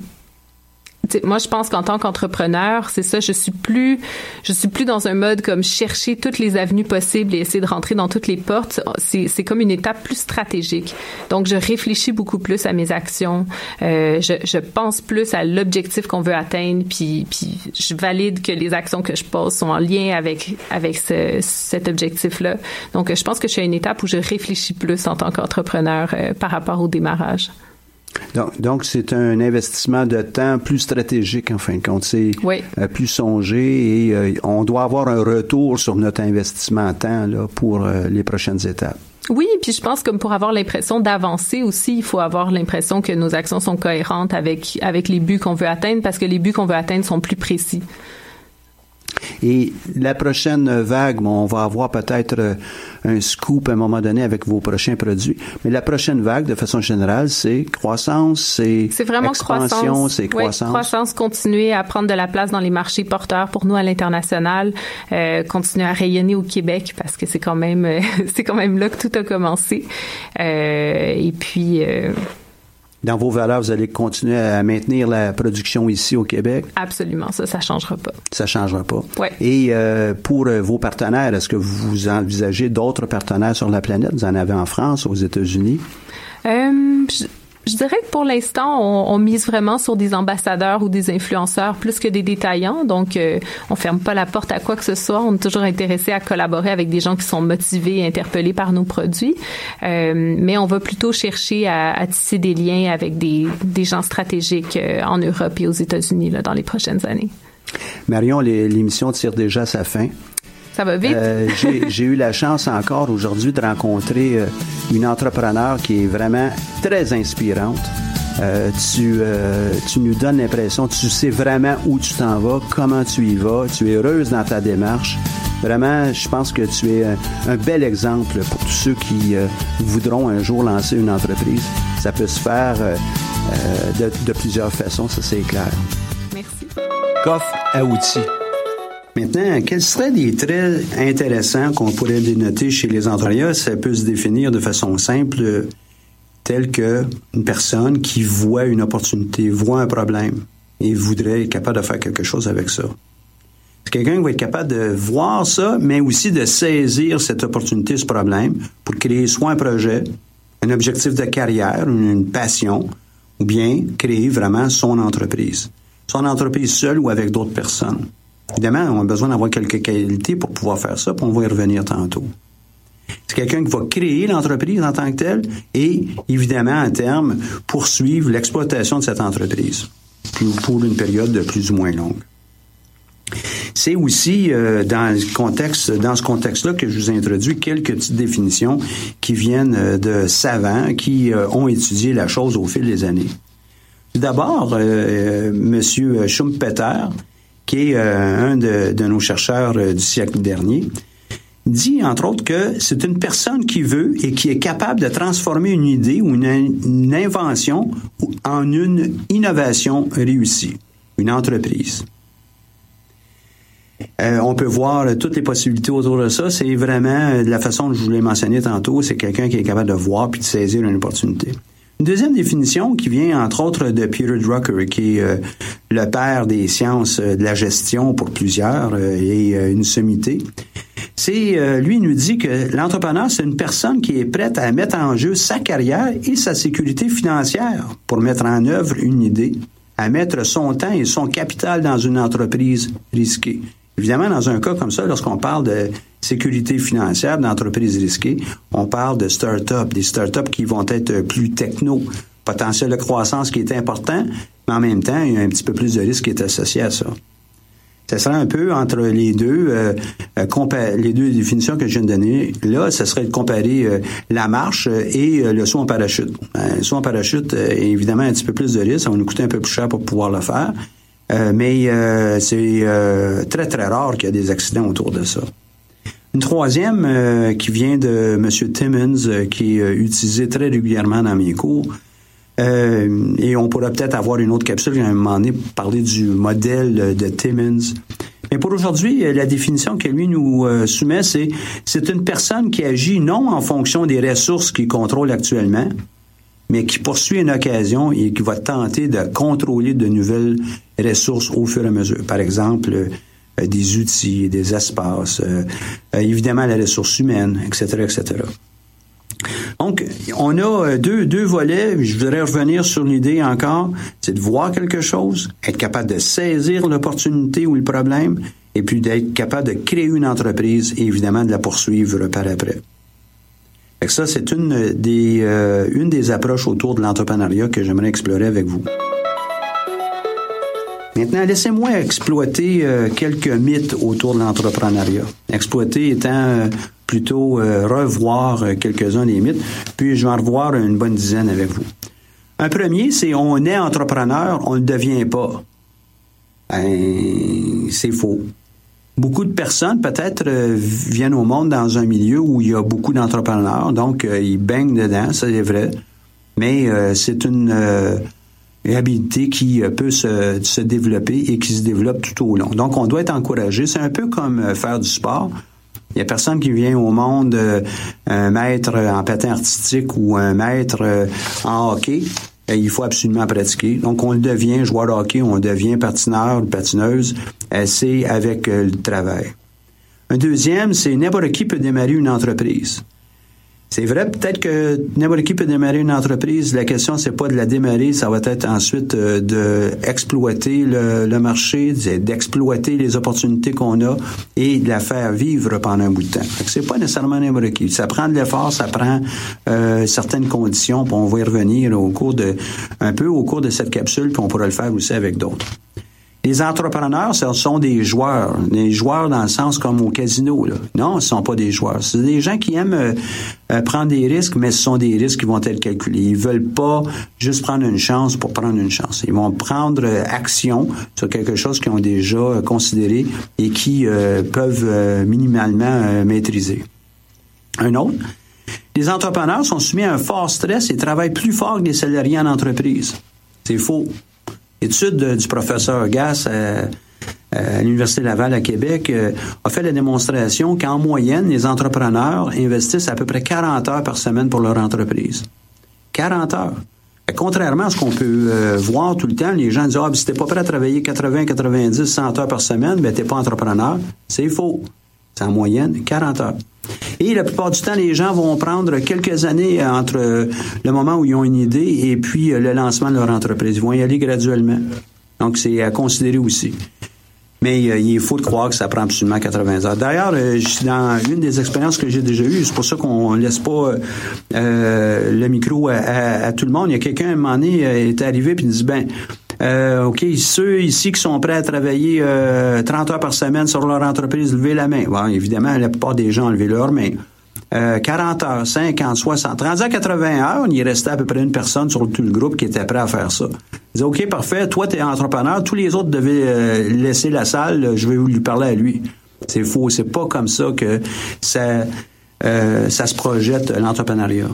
moi, je pense qu'en tant qu'entrepreneur, c'est ça, je suis plus, je suis plus dans un mode comme chercher toutes les avenues possibles et essayer de rentrer dans toutes les portes. C'est, comme une étape plus stratégique. Donc, je réfléchis beaucoup plus à mes actions. Euh, je, je pense plus à l'objectif qu'on veut atteindre, puis, puis je valide que les actions que je pose sont en lien avec avec ce, cet objectif-là. Donc, je pense que je suis à une étape où je réfléchis plus en tant qu'entrepreneur euh, par rapport au démarrage. Donc, donc c'est un investissement de temps plus stratégique en fin de compte. C'est oui. euh, plus songé et euh, on doit avoir un retour sur notre investissement en temps là, pour euh, les prochaines étapes. Oui, puis je pense que pour avoir l'impression d'avancer aussi, il faut avoir l'impression que nos actions sont cohérentes avec avec les buts qu'on veut atteindre parce que les buts qu'on veut atteindre sont plus précis. Et la prochaine vague, on va avoir peut-être euh, un scoop à un moment donné avec vos prochains produits. Mais la prochaine vague, de façon générale, c'est croissance, c'est c'est vraiment expansion, c'est croissance. Oui, croissance, continuer à prendre de la place dans les marchés porteurs pour nous à l'international, euh, continuer à rayonner au Québec parce que c'est quand même [LAUGHS] c'est quand même là que tout a commencé. Euh, et puis euh, dans vos valeurs, vous allez continuer à maintenir la production ici au Québec? Absolument, ça, ça changera pas. Ça changera pas. Ouais. Et euh, pour euh, vos partenaires, est-ce que vous envisagez d'autres partenaires sur la planète? Vous en avez en France, aux États-Unis? Euh, je je dirais que pour l'instant, on, on, mise vraiment sur des ambassadeurs ou des influenceurs plus que des détaillants. Donc, euh, on ferme pas la porte à quoi que ce soit. On est toujours intéressé à collaborer avec des gens qui sont motivés et interpellés par nos produits. Euh, mais on va plutôt chercher à, à, tisser des liens avec des, des gens stratégiques euh, en Europe et aux États-Unis dans les prochaines années. Marion, l'émission tire déjà sa fin. Ça va vite? Euh, [LAUGHS] J'ai eu la chance encore aujourd'hui de rencontrer euh, une entrepreneur qui est vraiment très inspirante. Euh, tu, euh, tu nous donnes l'impression, tu sais vraiment où tu t'en vas, comment tu y vas, tu es heureuse dans ta démarche. Vraiment, je pense que tu es un, un bel exemple pour tous ceux qui euh, voudront un jour lancer une entreprise. Ça peut se faire euh, de, de plusieurs façons, ça c'est clair. Merci. coffre à outils. Maintenant, quels seraient des traits intéressants qu'on pourrait dénoter chez les entrepreneurs? Ça peut se définir de façon simple, telle que une personne qui voit une opportunité, voit un problème et voudrait être capable de faire quelque chose avec ça. C'est quelqu'un qui va être capable de voir ça, mais aussi de saisir cette opportunité, ce problème, pour créer soit un projet, un objectif de carrière, une passion, ou bien créer vraiment son entreprise. Son entreprise seule ou avec d'autres personnes. Évidemment, on a besoin d'avoir quelques qualités pour pouvoir faire ça, puis on va y revenir tantôt. C'est quelqu'un qui va créer l'entreprise en tant que telle et, évidemment, à terme, poursuivre l'exploitation de cette entreprise pour une période de plus ou moins longue. C'est aussi euh, dans, ce contexte-là que je vous ai introduit quelques petites définitions qui viennent euh, de savants qui euh, ont étudié la chose au fil des années. D'abord, Monsieur Schumpeter, qui est un de, nos chercheurs du siècle dernier, dit, entre autres, que c'est une personne qui veut et qui est capable de transformer une idée ou une, invention en une innovation réussie, une entreprise. Euh, on peut voir toutes les possibilités autour de ça. C'est vraiment euh, de la façon dont je vous l'ai mentionné tantôt, c'est quelqu'un qui est capable de voir puis de saisir une opportunité. Une deuxième définition qui vient entre autres de Peter Drucker, qui est euh, le père des sciences de la gestion pour plusieurs et une sommité. C'est lui nous dit que l'entrepreneur c'est une personne qui est prête à mettre en jeu sa carrière et sa sécurité financière pour mettre en œuvre une idée, à mettre son temps et son capital dans une entreprise risquée. Évidemment, dans un cas comme ça, lorsqu'on parle de sécurité financière d'entreprises risquées, on parle de start-up, des start-up qui vont être plus techno, potentiel de croissance qui est important, mais en même temps, il y a un petit peu plus de risque qui est associé à ça. Ça serait un peu entre les deux, euh, euh, les deux définitions que je viens de donner. Là, ce serait de comparer euh, la marche et le saut en parachute. le saut en parachute, évidemment, un petit peu plus de risque. Ça va nous coûter un peu plus cher pour pouvoir le faire. Euh, mais euh, c'est euh, très, très rare qu'il y ait des accidents autour de ça. Une troisième qui vient de M. Timmons, qui est utilisé très régulièrement dans mes cours. et on pourrait peut-être avoir une autre capsule, à un moment donné, parler du modèle de Timmons. Mais pour aujourd'hui, la définition que lui nous soumet, c'est c'est une personne qui agit non en fonction des ressources qu'il contrôle actuellement, mais qui poursuit une occasion et qui va tenter de contrôler de nouvelles ressources au fur et à mesure. Par exemple, euh, des outils, des espaces, euh, euh, évidemment la ressource humaine, etc., etc. Donc, on a deux, deux volets. Je voudrais revenir sur l'idée encore, c'est de voir quelque chose, être capable de saisir l'opportunité ou le problème, et puis d'être capable de créer une entreprise et évidemment de la poursuivre par après ça, c'est une des, euh, une des approches autour de l'entrepreneuriat que j'aimerais explorer avec vous. Maintenant, laissez-moi exploiter euh, quelques mythes autour de l'entrepreneuriat. Exploiter étant euh, plutôt revoir quelques-uns des mythes, puis je vais en revoir une bonne dizaine avec vous. Un premier, c'est on est entrepreneur, on ne devient pas. Ben, c'est faux. Beaucoup de personnes, peut-être, euh, viennent au monde dans un milieu où il y a beaucoup d'entrepreneurs, donc euh, ils baignent dedans, c'est vrai. Mais euh, c'est une habilité qui peut se, se, développer et qui se développe tout au long. Donc, on doit être encouragé. C'est un peu comme faire du sport. Il y a personne qui vient au monde un maître en patin artistique ou un maître en hockey il faut absolument pratiquer. Donc, on le devient joueur de hockey, on devient patineur, patineuse, c'est avec euh, le travail. Un deuxième, c'est n'importe qui peut démarrer une entreprise. C'est vrai, peut-être que n'importe qui peut démarrer une entreprise. La question, c'est pas de la démarrer, ça va être ensuite euh, d'exploiter le, le, marché, d'exploiter les opportunités qu'on a et de la faire vivre pendant un bout de temps. C'est pas nécessairement n'importe qui. Ça prend de l'effort, ça prend euh, certaines conditions, puis on va y revenir au cours de un peu au cours de cette capsule, puis on pourra le faire aussi avec d'autres. Les entrepreneurs, ce sont des joueurs. Des joueurs dans le sens comme au casino. Là. Non, ce sont pas des joueurs. C'est des gens qui aiment euh, euh, prendre des risques, mais ce sont des risques qui vont être calculés. Ils veulent pas juste prendre une chance pour prendre une chance. Ils vont prendre euh, action sur quelque chose qu'ils ont déjà considéré et qui peuvent minimalement maîtriser. Un autre, les entrepreneurs sont soumis à un fort stress et travaillent plus fort que les salariés en entreprise. C'est faux. Étude du professeur Gass, euh, à l'Université Laval à Québec, a fait la démonstration qu'en moyenne, les entrepreneurs investissent à peu près 40 heures par semaine pour leur entreprise. 40 heures. Contrairement à ce qu'on peut voir tout le temps, les gens disent Ah, si t'es pas prêt à travailler 80, 90, 100 heures par semaine, ben t'es pas entrepreneur. C'est faux. C'est en moyenne 40 heures. Et la plupart du temps, les gens vont prendre quelques années entre le moment où ils ont une idée et puis le lancement de leur entreprise. Ils vont y aller graduellement. Donc, c'est à considérer aussi. Mais euh, il faut de croire que ça prend absolument 80 heures. D'ailleurs, euh, dans une des expériences que j'ai déjà eues, c'est pour ça qu'on laisse pas euh, le micro à, tout le monde. Il y a quelqu'un, à un moment donné, est arrivé puis dit, ben, OK, ceux ici qui sont prêts à travailler 30 heures par semaine sur leur entreprise, levez la main. Bon, évidemment, la plupart des gens ont levé leur main. 40 heures, 50, 60. Rendu à 80 heures, il restait à peu près une personne sur tout le groupe qui était prêt à faire ça. Il disait, OK, parfait, toi, tu es entrepreneur, tous les autres devaient euh, laisser la salle, je vais lui parler à lui. C'est faux, c'est pas comme ça que ça, euh, ça se projette, l'entrepreneuriat.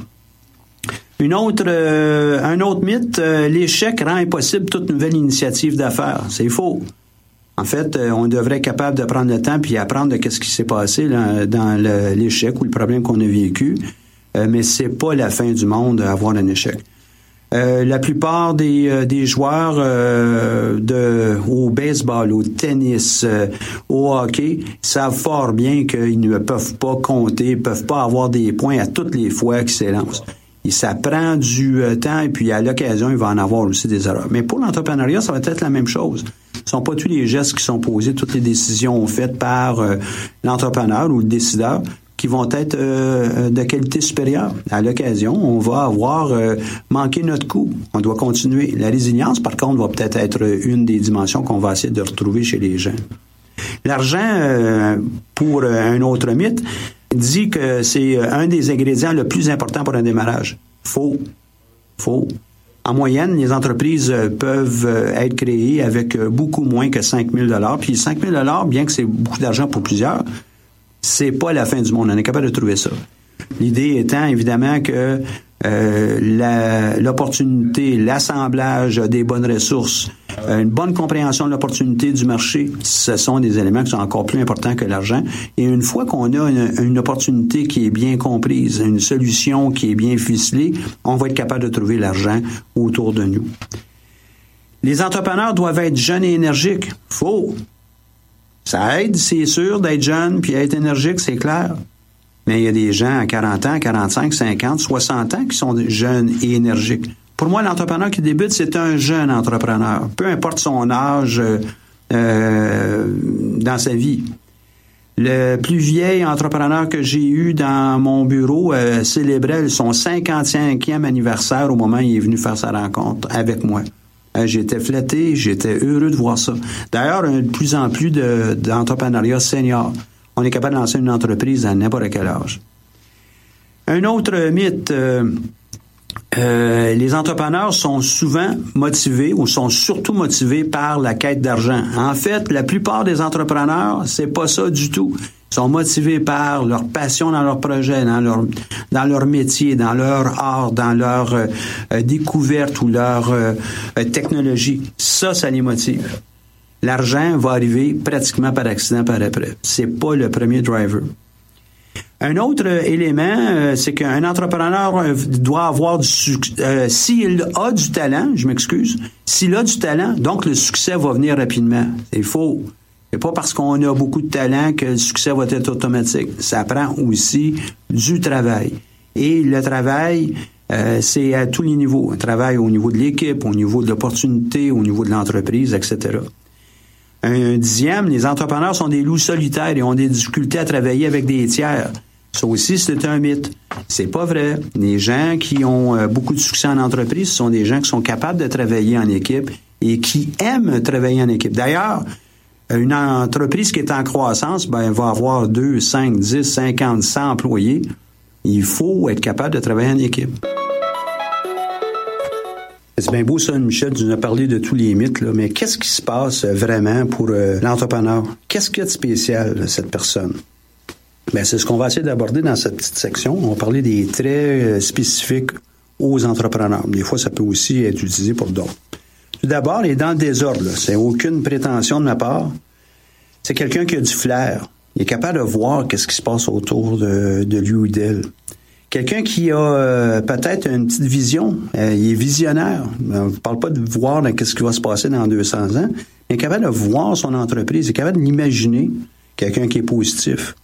Une autre, euh, un autre mythe, l'échec rend impossible toute nouvelle initiative d'affaires. C'est faux. En fait, euh, on devrait être capable de prendre le temps puis apprendre de ce qui s'est passé dans l'échec ou le problème qu'on a vécu. Euh, mais c'est pas la fin du monde d'avoir un échec. Euh, la plupart des, joueurs de au baseball, au tennis, au hockey savent fort bien qu'ils ne peuvent pas compter, peuvent pas avoir des points à toutes les fois qu'ils s'élancent. Ça prend du temps et puis à l'occasion, il va en avoir aussi des erreurs. Mais pour l'entrepreneuriat, ça va être la même chose. Ce sont pas tous les gestes qui sont posés, toutes les décisions faites par euh, l'entrepreneur ou le décideur qui vont être euh, de qualité supérieure. À l'occasion, on va avoir euh, manqué notre coup. On doit continuer. La résilience, par contre, va peut-être être une des dimensions qu'on va essayer de retrouver chez les gens. L'argent, pour un autre mythe, dit que c'est un des ingrédients le plus important pour un démarrage. Faux. Faux. En moyenne, les entreprises euh, peuvent euh, être créées avec euh, beaucoup moins que 5 000 Puis 5 000 bien que c'est beaucoup d'argent pour plusieurs, c'est pas la fin du monde. On est capable de trouver ça. L'idée étant évidemment que euh, l'opportunité, l'assemblage des bonnes ressources, euh, une bonne compréhension de l'opportunité du marché, ce sont des éléments qui sont encore plus importants que l'argent. Et une fois qu'on a une, opportunité qui est bien comprise, une solution qui est bien ficelée, on va être capable de trouver l'argent autour de nous. Les entrepreneurs doivent être jeunes et énergiques. Faux. Ça aide, c'est sûr, d'être jeune puis être énergique, c'est clair. Mais il y a des gens à 40 ans, 45, 50, 60 ans qui sont jeunes et énergiques. Pour moi, l'entrepreneur qui débute, c'est un jeune entrepreneur, peu importe son âge euh, dans sa vie. Le plus vieil entrepreneur que j'ai eu dans mon bureau euh, célébrait son 55e anniversaire au moment où il est venu faire sa rencontre avec moi. Euh, j'étais flatté, j'étais heureux de voir ça. D'ailleurs, de plus en plus d'entrepreneuriat senior on est capable de lancer une entreprise à n'importe quel âge. Un autre mythe, euh, euh, les entrepreneurs sont souvent motivés ou sont surtout motivés par la quête d'argent. En fait, la plupart des entrepreneurs, c'est pas ça du tout. Ils sont motivés par leur passion dans leur projet, dans leur dans leur métier, dans leur art, dans leur euh, découverte ou leur technologie. Ça, ça les motive l'argent va arriver pratiquement par accident par après. C'est pas le premier driver. Un autre élément, euh, c'est qu'un entrepreneur euh, doit avoir du succès. Euh, s'il a du talent, je m'excuse, s'il a du talent, donc le succès va venir rapidement. C'est faux. C'est pas parce qu'on a beaucoup de talent que le succès va être automatique. Ça prend aussi du travail. Et le travail, c'est à tous les niveaux. Travail au niveau de l'équipe, au niveau de l'opportunité, au niveau de l'entreprise, etc. Un dixième, les entrepreneurs sont des loups solitaires et ont des difficultés à travailler avec des tiers. Ça aussi, c'est un mythe. C'est pas vrai. Les gens qui ont euh, beaucoup de succès en entreprise sont des gens qui sont capables de travailler en équipe et qui aiment travailler en équipe. D'ailleurs, une entreprise qui est en croissance, ben, va avoir 2, 5, 10, 50, 100 employés. Il faut être capable de travailler en équipe. C'est bien beau ça, Michel, tu nous as parlé de tous les mythes, là, mais qu'est-ce qui se passe vraiment pour euh, l'entrepreneur? Qu'est-ce qu'il y a de spécial, cette personne? Ben, c'est ce qu'on va essayer d'aborder dans cette petite section. On va parler des traits euh, spécifiques aux entrepreneurs. Des fois, ça peut aussi être utilisé pour d'autres. Tout d'abord, il est dans le désordre. C'est aucune prétention de ma part. c'est quelqu'un qui a du flair. Il est capable de voir qu'est-ce qui se passe autour de lui ou d'elle. Quelqu'un qui a euh, peut-être une petite vision, euh, il est visionnaire. On ne parle pas de voir qu'est-ce qui va se passer dans 200 ans. Est capable de voir son entreprise, est capable de l'imaginer. Quelqu'un qui est positif.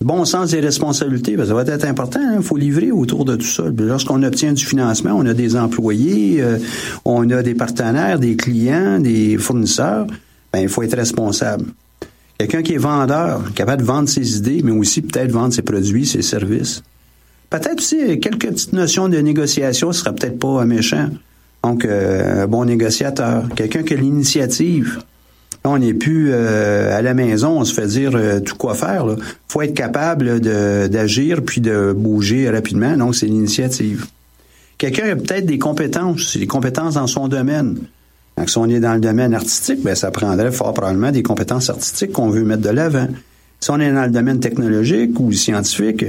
Bon sens des responsabilités, ben, ça va être important. Il hein. faut livrer autour de tout ça. Lorsqu'on obtient du financement, on a des employés, euh, on a des partenaires, des clients, des fournisseurs. Ben, il faut être responsable. Quelqu'un qui est vendeur, capable de vendre ses idées, mais aussi peut-être vendre ses produits, ses services. Peut-être aussi euh, quelques petites notions de négociation, ce serait peut-être pas méchant. Donc, euh, un bon négociateur, quelqu'un qui a l'initiative. On n'est plus euh, à la maison, on se fait dire tout quoi faire. Il faut être capable d'agir puis de bouger rapidement. Donc, c'est l'initiative. Quelqu'un a peut-être des compétences, des compétences dans son domaine. Donc, si on est dans le domaine artistique, ben, ça prendrait fort probablement des compétences artistiques qu'on veut mettre de l'avant. Si on est dans le domaine technologique ou scientifique,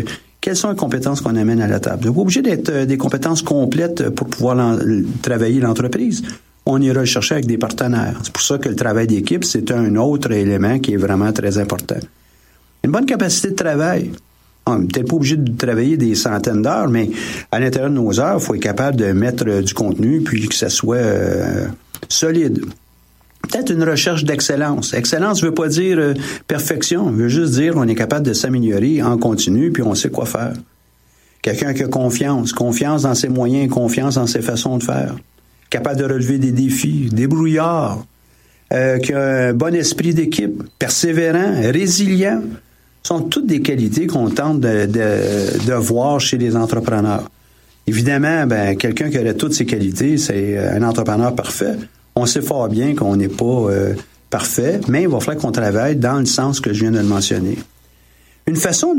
quelles sont les compétences qu'on amène à la table? Pas obligé d'être euh, des compétences complètes pour pouvoir travailler l'entreprise. On ira le chercher avec des partenaires. C'est pour ça que le travail d'équipe, c'est un autre élément qui est vraiment très important. Une bonne capacité de travail. On n'est peut-être pas obligé de travailler des centaines d'heures, mais à l'intérieur de nos heures, il faut être capable de mettre du contenu puis que ça soit euh, solide. Peut-être une recherche d'excellence. Excellence veut pas dire euh, perfection, veut juste dire on est capable de s'améliorer en continu, puis on sait quoi faire. Quelqu'un qui a confiance, confiance dans ses moyens, confiance dans ses façons de faire, capable de relever des défis, débrouillard, euh, qui a un bon esprit d'équipe, persévérant, résilient, sont toutes des qualités qu'on tente de, de, voir chez les entrepreneurs. Évidemment, ben, quelqu'un qui aurait toutes ces qualités, c'est un entrepreneur parfait. On sait fort bien qu'on n'est pas euh, parfait, mais il va falloir qu'on travaille dans le sens que je viens de le mentionner. Une façon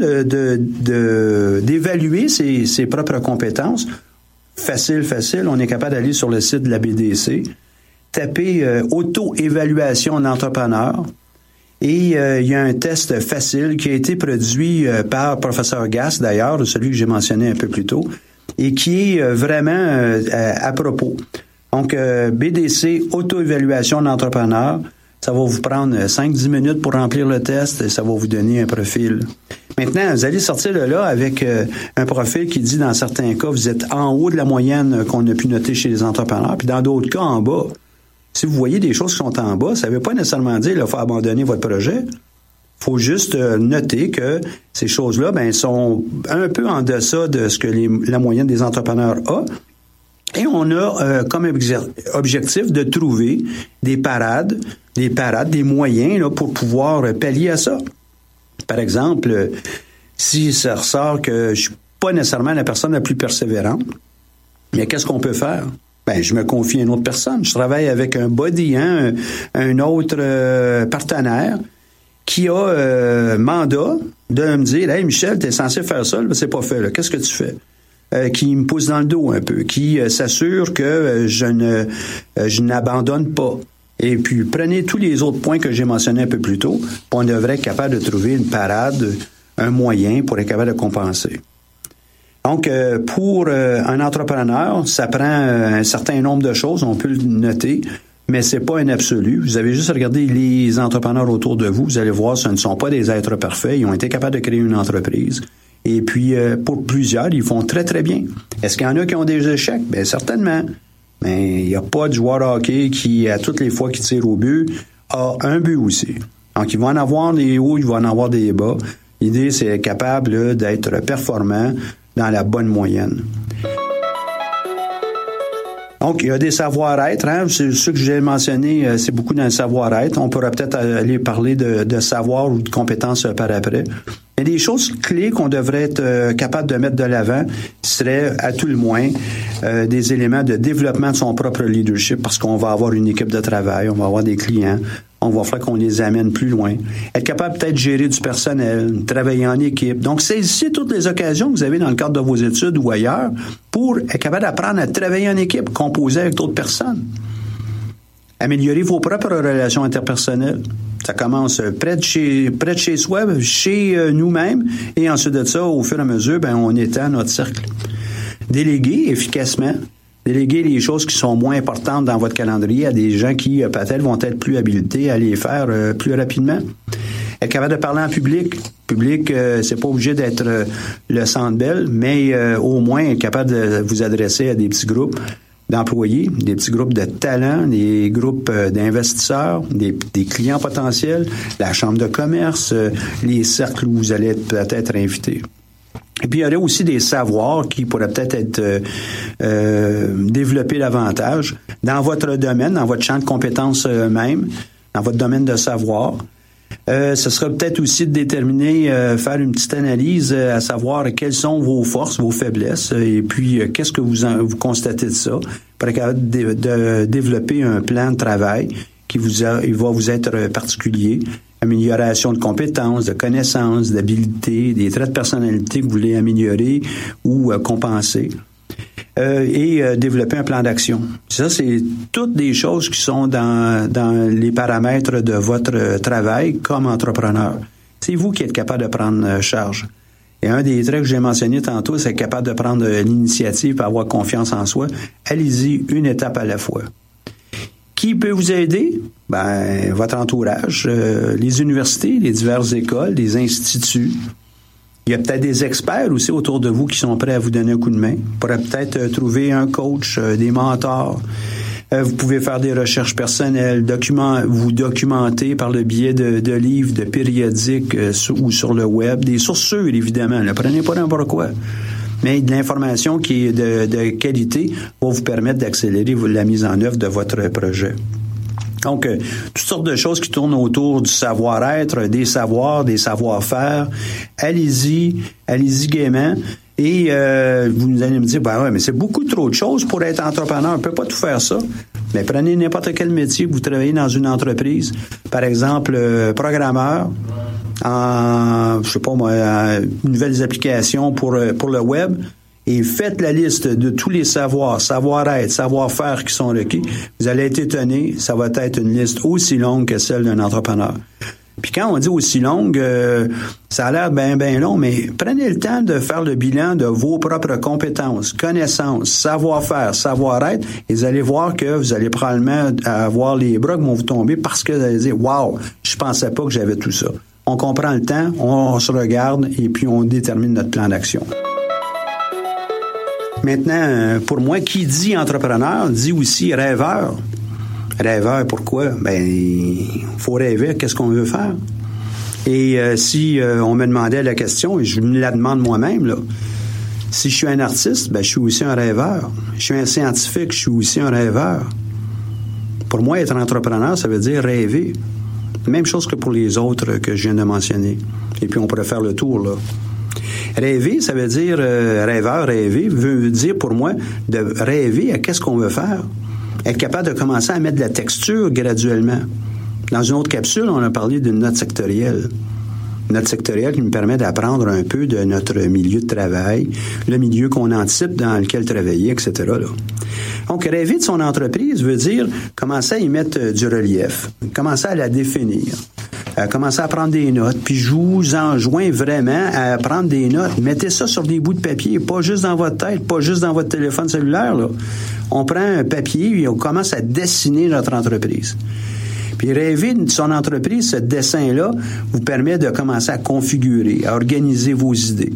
d'évaluer ses, propres compétences, facile, facile, on est capable d'aller sur le site de la BDC, taper euh, auto-évaluation d'entrepreneur, et euh, il y a un test facile qui a été produit par professeur Gass, d'ailleurs, celui que j'ai mentionné un peu plus tôt, et qui est vraiment à propos. Donc, euh, BDC, auto-évaluation d'entrepreneur, ça va vous prendre 5-10 minutes pour remplir le test et ça va vous donner un profil. Maintenant, vous allez sortir de là avec euh, un profil qui dit dans certains cas, vous êtes en haut de la moyenne qu'on a pu noter chez les entrepreneurs, puis dans d'autres cas, en bas. Si vous voyez des choses qui sont en bas, ça ne veut pas nécessairement dire qu'il faut abandonner votre projet. Il faut juste euh, noter que ces choses-là ben, sont un peu en deçà de ce que la moyenne des entrepreneurs a, et on a euh, comme objectif de trouver des parades, des parades, des moyens là, pour pouvoir pallier à ça. Par exemple, si ça ressort que je suis pas nécessairement la personne la plus persévérante, mais qu'est-ce qu'on peut faire? Ben, je me confie à une autre personne. Je travaille avec un body, hein, un, autre euh, partenaire qui a euh, mandat de me dire Hey Michel, tu es censé faire ça, c'est pas fait. Qu'est-ce que tu fais? Euh, qui me pousse dans le dos un peu, qui euh, s'assure que euh, je ne je n'abandonne pas. Et puis prenez tous les autres points que j'ai mentionnés un peu plus tôt, puis on devrait être capable de trouver une parade, un moyen pour être capable de compenser. Donc, pour un entrepreneur, ça prend un certain nombre de choses, on peut le noter, mais c'est pas un absolu. Vous avez juste à regarder les entrepreneurs autour de vous, vous allez voir, ce ne sont pas des êtres parfaits, ils ont été capables de créer une entreprise. Et puis, euh, pour plusieurs, ils font très, très bien. Est-ce qu'il y en a qui ont des échecs? Bien, certainement. Mais il n'y a pas de joueur hockey qui, à toutes les fois qu'il tire au but, a un but aussi. Donc, il va en avoir des hauts, il va en avoir des bas. L'idée, c'est être capable d'être performant dans la bonne moyenne. Donc, il y a des savoir-être. Hein? C'est ce que j'ai mentionné, euh, c'est beaucoup dans le savoir-être. On pourrait peut-être aller parler de, savoir ou de compétences par après. Mais des choses clés qu'on devrait être euh, capable de mettre de l'avant seraient, à tout le moins, euh, des éléments de développement de son propre leadership parce qu'on va avoir une équipe de travail, on va avoir des clients, on va faire qu'on les amène plus loin. Être capable peut-être de gérer du personnel, travailler en équipe. Donc, saisissez toutes les occasions que vous avez dans le cadre de vos études ou ailleurs pour être capable d'apprendre à travailler en équipe, composer avec d'autres personnes. Améliorer vos propres relations interpersonnelles. Ça commence près de chez, près de chez soi, chez euh, nous-mêmes, et ensuite de ça, au fur et à mesure, ben, on étend notre cercle. Déléguer efficacement. Déléguer les choses qui sont moins importantes dans votre calendrier à des gens qui, euh, peut-être, vont être plus habilités à les faire euh, plus rapidement. Être capable de parler en public. Public, c'est pas obligé d'être le centre belle, mais au moins être capable de vous adresser à des petits groupes d'employés, des petits groupes de talents, des groupes euh, d'investisseurs, des, des clients potentiels, la chambre de commerce, euh, les cercles où vous allez être peut-être invité. Et puis, il y aurait aussi des savoirs qui pourraient peut-être être, euh, euh, développés davantage dans votre domaine, dans votre champ de compétences même, dans votre domaine de savoir. Euh, ce sera peut-être aussi de déterminer, euh, faire une petite analyse euh, à savoir quelles sont vos forces, vos faiblesses, et puis qu'est-ce que vous, en- vous constatez de ça, pour être capable de, développer un plan de travail qui vous a- il va vous être particulier, amélioration de compétences, de connaissances, d'habilités, des traits de personnalité que vous voulez améliorer ou compenser. Euh, et euh, développer un plan d'action. Ça, c'est toutes des choses qui sont dans, dans les paramètres de votre travail comme entrepreneur. C'est vous qui êtes capable de prendre euh, charge. Et un des traits que j'ai mentionné tantôt, c'est capable de prendre euh, l'initiative avoir confiance en soi. Allez-y une étape à la fois. Qui peut vous aider? Ben, votre entourage, euh, les universités, les diverses écoles, les instituts. Il y a peut-être des experts aussi autour de vous qui sont prêts à vous donner un coup de main. Vous pourrez peut-être euh, trouver un coach, euh, des mentors. Euh, vous pouvez faire des recherches personnelles, document, vous documenter par le biais de, de livres, de périodiques ou sur le web, des sources sûres évidemment. Ne prenez pas n'importe quoi. Mais de l'information qui est de, de qualité va vous permettre d'accélérer la mise en œuvre de votre projet. Donc, euh, toutes sortes de choses qui tournent autour du savoir-être, des savoirs, des savoir-faire. Allez-y, allez-y gaiement. Et euh, vous allez me dire, ben ouais, mais c'est beaucoup trop de choses pour être entrepreneur. On peut pas tout faire ça. Mais prenez n'importe quel métier vous travaillez dans une entreprise. Par exemple, euh, programmeur, en, je sais pas moi, en nouvelles applications pour, euh, pour le web et faites la liste de tous les savoirs, savoir-être, savoir-faire qui sont requis, vous allez être étonné, ça va être une liste aussi longue que celle d'un entrepreneur. Puis quand on dit aussi longue, euh, ça a l'air bien, bien long, mais prenez le temps de faire le bilan de vos propres compétences, connaissances, savoir-faire, savoir-être, et vous allez voir que vous allez probablement avoir les bras qui vont vous tomber parce que vous allez dire, wow, je pensais pas que j'avais tout ça. On comprend le temps, on se regarde et puis on détermine notre plan d'action. Maintenant, euh, pour moi, qui dit entrepreneur dit aussi rêveur. Rêveur, pourquoi? Ben, il faut rêver, qu'est-ce qu'on veut faire? Et euh, si euh, on me demandait la question, et je me la demande moi-même, là, si je suis un artiste, ben, je suis aussi un rêveur. Je suis un scientifique, je suis aussi un rêveur. Pour moi, être entrepreneur, ça veut dire rêver. Même chose que pour les autres que je viens de mentionner. Et puis, on pourrait faire le tour, là. Rêver, ça veut dire euh, rêveur, rêver, veut dire pour moi de rêver à qu'est-ce qu'on veut faire. Être capable de commencer à mettre de la texture graduellement. Dans une autre capsule, on a parlé d'une note sectorielle. Une note sectorielle qui me permet d'apprendre un peu de notre milieu de travail, le milieu qu'on anticipe dans lequel travailler, etc. Donc, rêver de son entreprise veut dire commencer à y mettre euh, du relief, commencer à la définir, euh, commencer à prendre des notes, puis je vous enjoins vraiment à prendre des notes. Mettez ça sur des bouts de papier, pas juste dans votre tête, pas juste dans votre téléphone cellulaire. Là. On prend un papier et on commence à dessiner notre entreprise. Puis rêver de son entreprise, ce dessin-là vous permet de commencer à configurer, à organiser vos idées,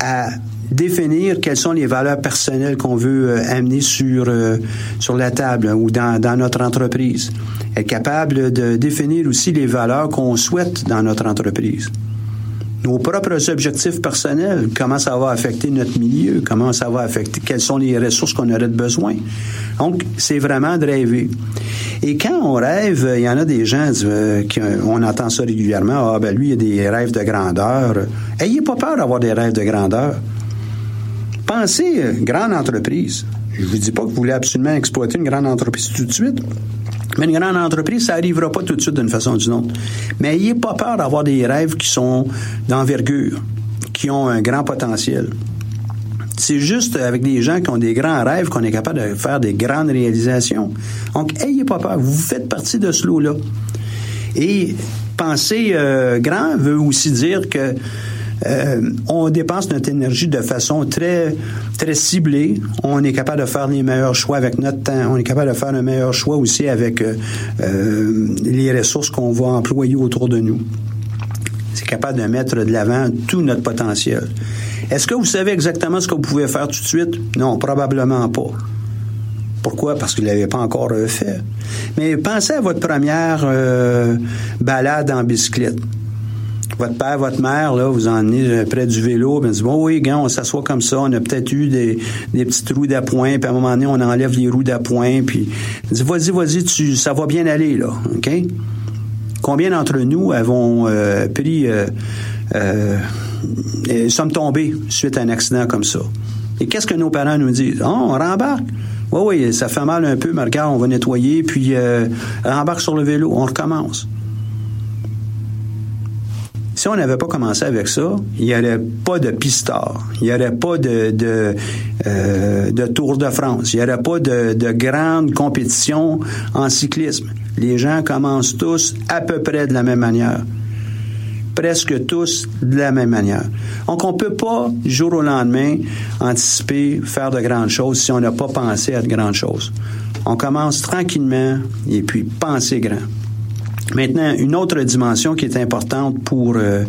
à définir quelles sont les valeurs personnelles qu'on veut euh, amener sur, euh, sur la table hein, ou dans, dans notre entreprise. Être capable de définir aussi les valeurs qu'on souhaite dans notre entreprise nos propres objectifs personnels, comment ça va affecter notre milieu, comment ça va affecter, quelles sont les ressources qu'on aurait de besoin. Donc, c'est vraiment de rêver. Et quand on rêve, il y en a des gens, qui, on entend ça régulièrement, ah ben lui, il a des rêves de grandeur. Ayez pas peur d'avoir des rêves de grandeur. Pensez, euh, grande entreprise. Je vous dis pas que vous voulez absolument exploiter une grande entreprise tout de suite. Mais une grande entreprise, ça n'arrivera pas tout de suite d'une façon ou d'une autre. Mais ayez pas peur d'avoir des rêves qui sont d'envergure, qui ont un grand potentiel. C'est juste avec des gens qui ont des grands rêves qu'on est capable de faire des grandes réalisations. Donc, ayez pas peur. Vous faites partie de ce lot-là. Et penser euh, grand veut aussi dire que Euh, on dépense notre énergie de façon très, très ciblée. On est capable de faire les meilleurs choix avec notre temps. On est capable de faire le meilleur choix aussi avec euh, euh, les ressources qu'on va employer autour de nous. C'est capable de mettre de l'avant tout notre potentiel. Est-ce que vous savez exactement ce que vous pouvez faire tout de suite? Non, probablement pas. Pourquoi? Parce que vous ne l'avez pas encore fait. Mais pensez à votre première euh, balade en bicyclette. Votre père, votre mère, là, vous emmenez près du vélo, ben, dit, bon, oui, gars, on s'assoit comme ça, on a peut-être eu des, des petits trous d'appoint, puis à un moment donné, on enlève les roues d'appoint, puis dit, vas-y, vas-y, tu, ça va bien aller, là, OK? Combien d'entre nous avons euh, pris, euh, euh, sommes tombés suite à un accident comme ça? Et qu'est-ce que nos parents nous disent? Oh, on rembarque. Oui, oui, ça fait mal un peu, mais regarde, on va nettoyer, puis euh, rembarque sur le vélo, on recommence. Si on n'avait pas commencé avec ça, il n'y aurait pas de pistard, il n'y aurait pas de, de, euh, de, Tour de France, il n'y aurait pas de, de grande compétition en cyclisme. Les gens commencent tous à peu près de la même manière presque tous de la même manière. Donc, on ne peut pas, du jour au lendemain, anticiper, faire de grandes choses si on n'a pas pensé à de grandes choses. On commence tranquillement et puis penser grand. Maintenant, une autre dimension qui est importante pour, euh,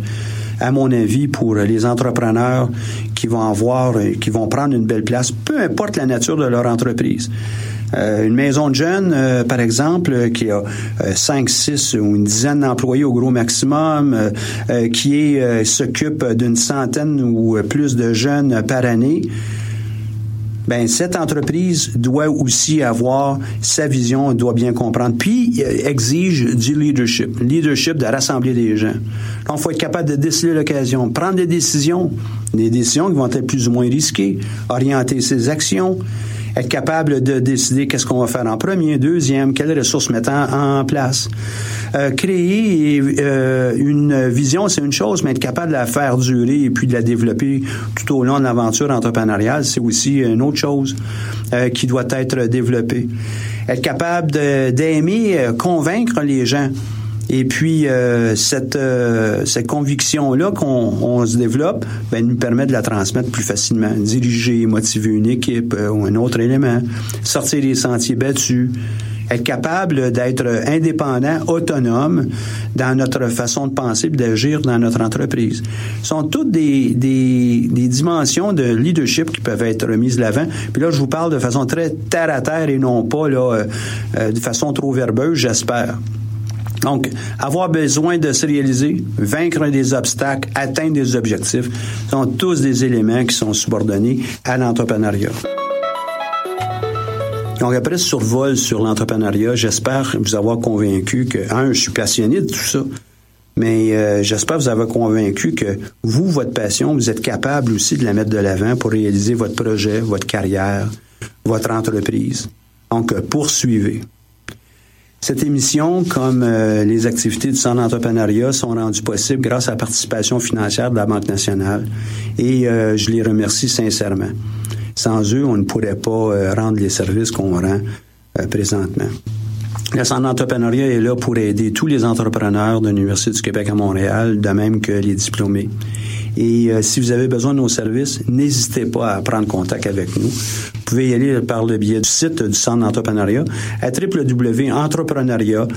à mon avis, pour les entrepreneurs qui vont avoir, euh, qui vont prendre une belle place, peu importe la nature de leur entreprise. Euh, une maison de jeunes, par exemple, qui a 5, 6 ou une dizaine d'employés au gros maximum, qui s'occupe d'une centaine ou plus de jeunes par année, ben cette entreprise doit aussi avoir sa vision, doit bien comprendre, puis euh, exige du leadership, leadership de rassembler des gens. Donc, faut être capable de décider l'occasion, prendre des décisions, des décisions qui vont être plus ou moins risquées, orienter ses actions, être capable de décider qu'est-ce qu'on va faire en premier, deuxième, quelles ressources mettre en, place. Euh, créer euh, une vision, c'est une chose, mais être capable de la faire durer et puis de la développer tout au long de l'aventure entrepreneuriale, c'est aussi une autre chose euh, qui doit être développée. Être capable d'aimer, convaincre les gens. Et puis euh, cette euh, cette conviction là qu'on se développe, ben, nous permet de la transmettre plus facilement, diriger, motiver une équipe euh, ou un autre élément, sortir des sentiers battus, être capable d'être indépendant, autonome dans notre façon de penser et d'agir dans notre entreprise. Ce sont toutes des, des, des, dimensions de leadership qui peuvent être mises de l'avant. Puis là, je vous parle de façon très terre à terre et non pas là, de façon trop verbeuse, j'espère. Donc, avoir besoin de se réaliser, vaincre des obstacles, atteindre des objectifs, sont tous des éléments qui sont subordonnés à l'entrepreneuriat. Donc, après ce survol sur l'entrepreneuriat, j'espère vous avoir convaincu que, un, je suis passionné de tout ça, mais euh, j'espère vous avoir convaincu que vous, votre passion, vous êtes capable aussi de la mettre de l'avant pour réaliser votre projet, votre carrière, votre entreprise. Donc, poursuivez. Cette émission, comme euh, les activités du Centre d'entrepreneuriat, sont rendues possibles grâce à la participation financière de la Banque nationale et euh, je les remercie sincèrement. Sans eux, on ne pourrait pas euh, rendre les services qu'on rend présentement. Le Centre d'entrepreneuriat est là pour aider tous les entrepreneurs de l'Université du Québec à Montréal, de même que les diplômés. Et euh, si vous avez besoin de nos services, n'hésitez pas à prendre contact avec nous. Vous pouvez y aller par le biais du site du Centre d'entrepreneuriat à www.entrepreneuriat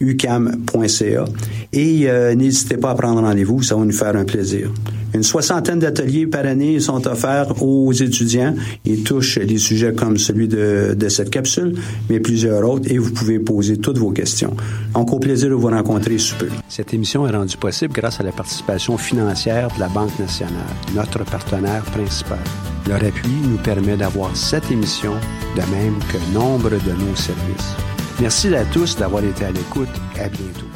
ucam.ca et euh, n'hésitez pas à prendre rendez-vous, ça va nous faire un plaisir. Une soixantaine d'ateliers par année sont offerts aux étudiants. Ils touchent des sujets comme celui de, de, cette capsule, mais plusieurs autres, et vous pouvez poser toutes vos questions. Donc, au plaisir de vous rencontrer sous peu. Cette émission est rendue possible grâce à la participation financière de la Banque nationale, notre partenaire principal. Leur appui nous permet d'avoir cette émission, de même que nombre de nos services. Merci à tous d'avoir été à l'écoute. À bientôt.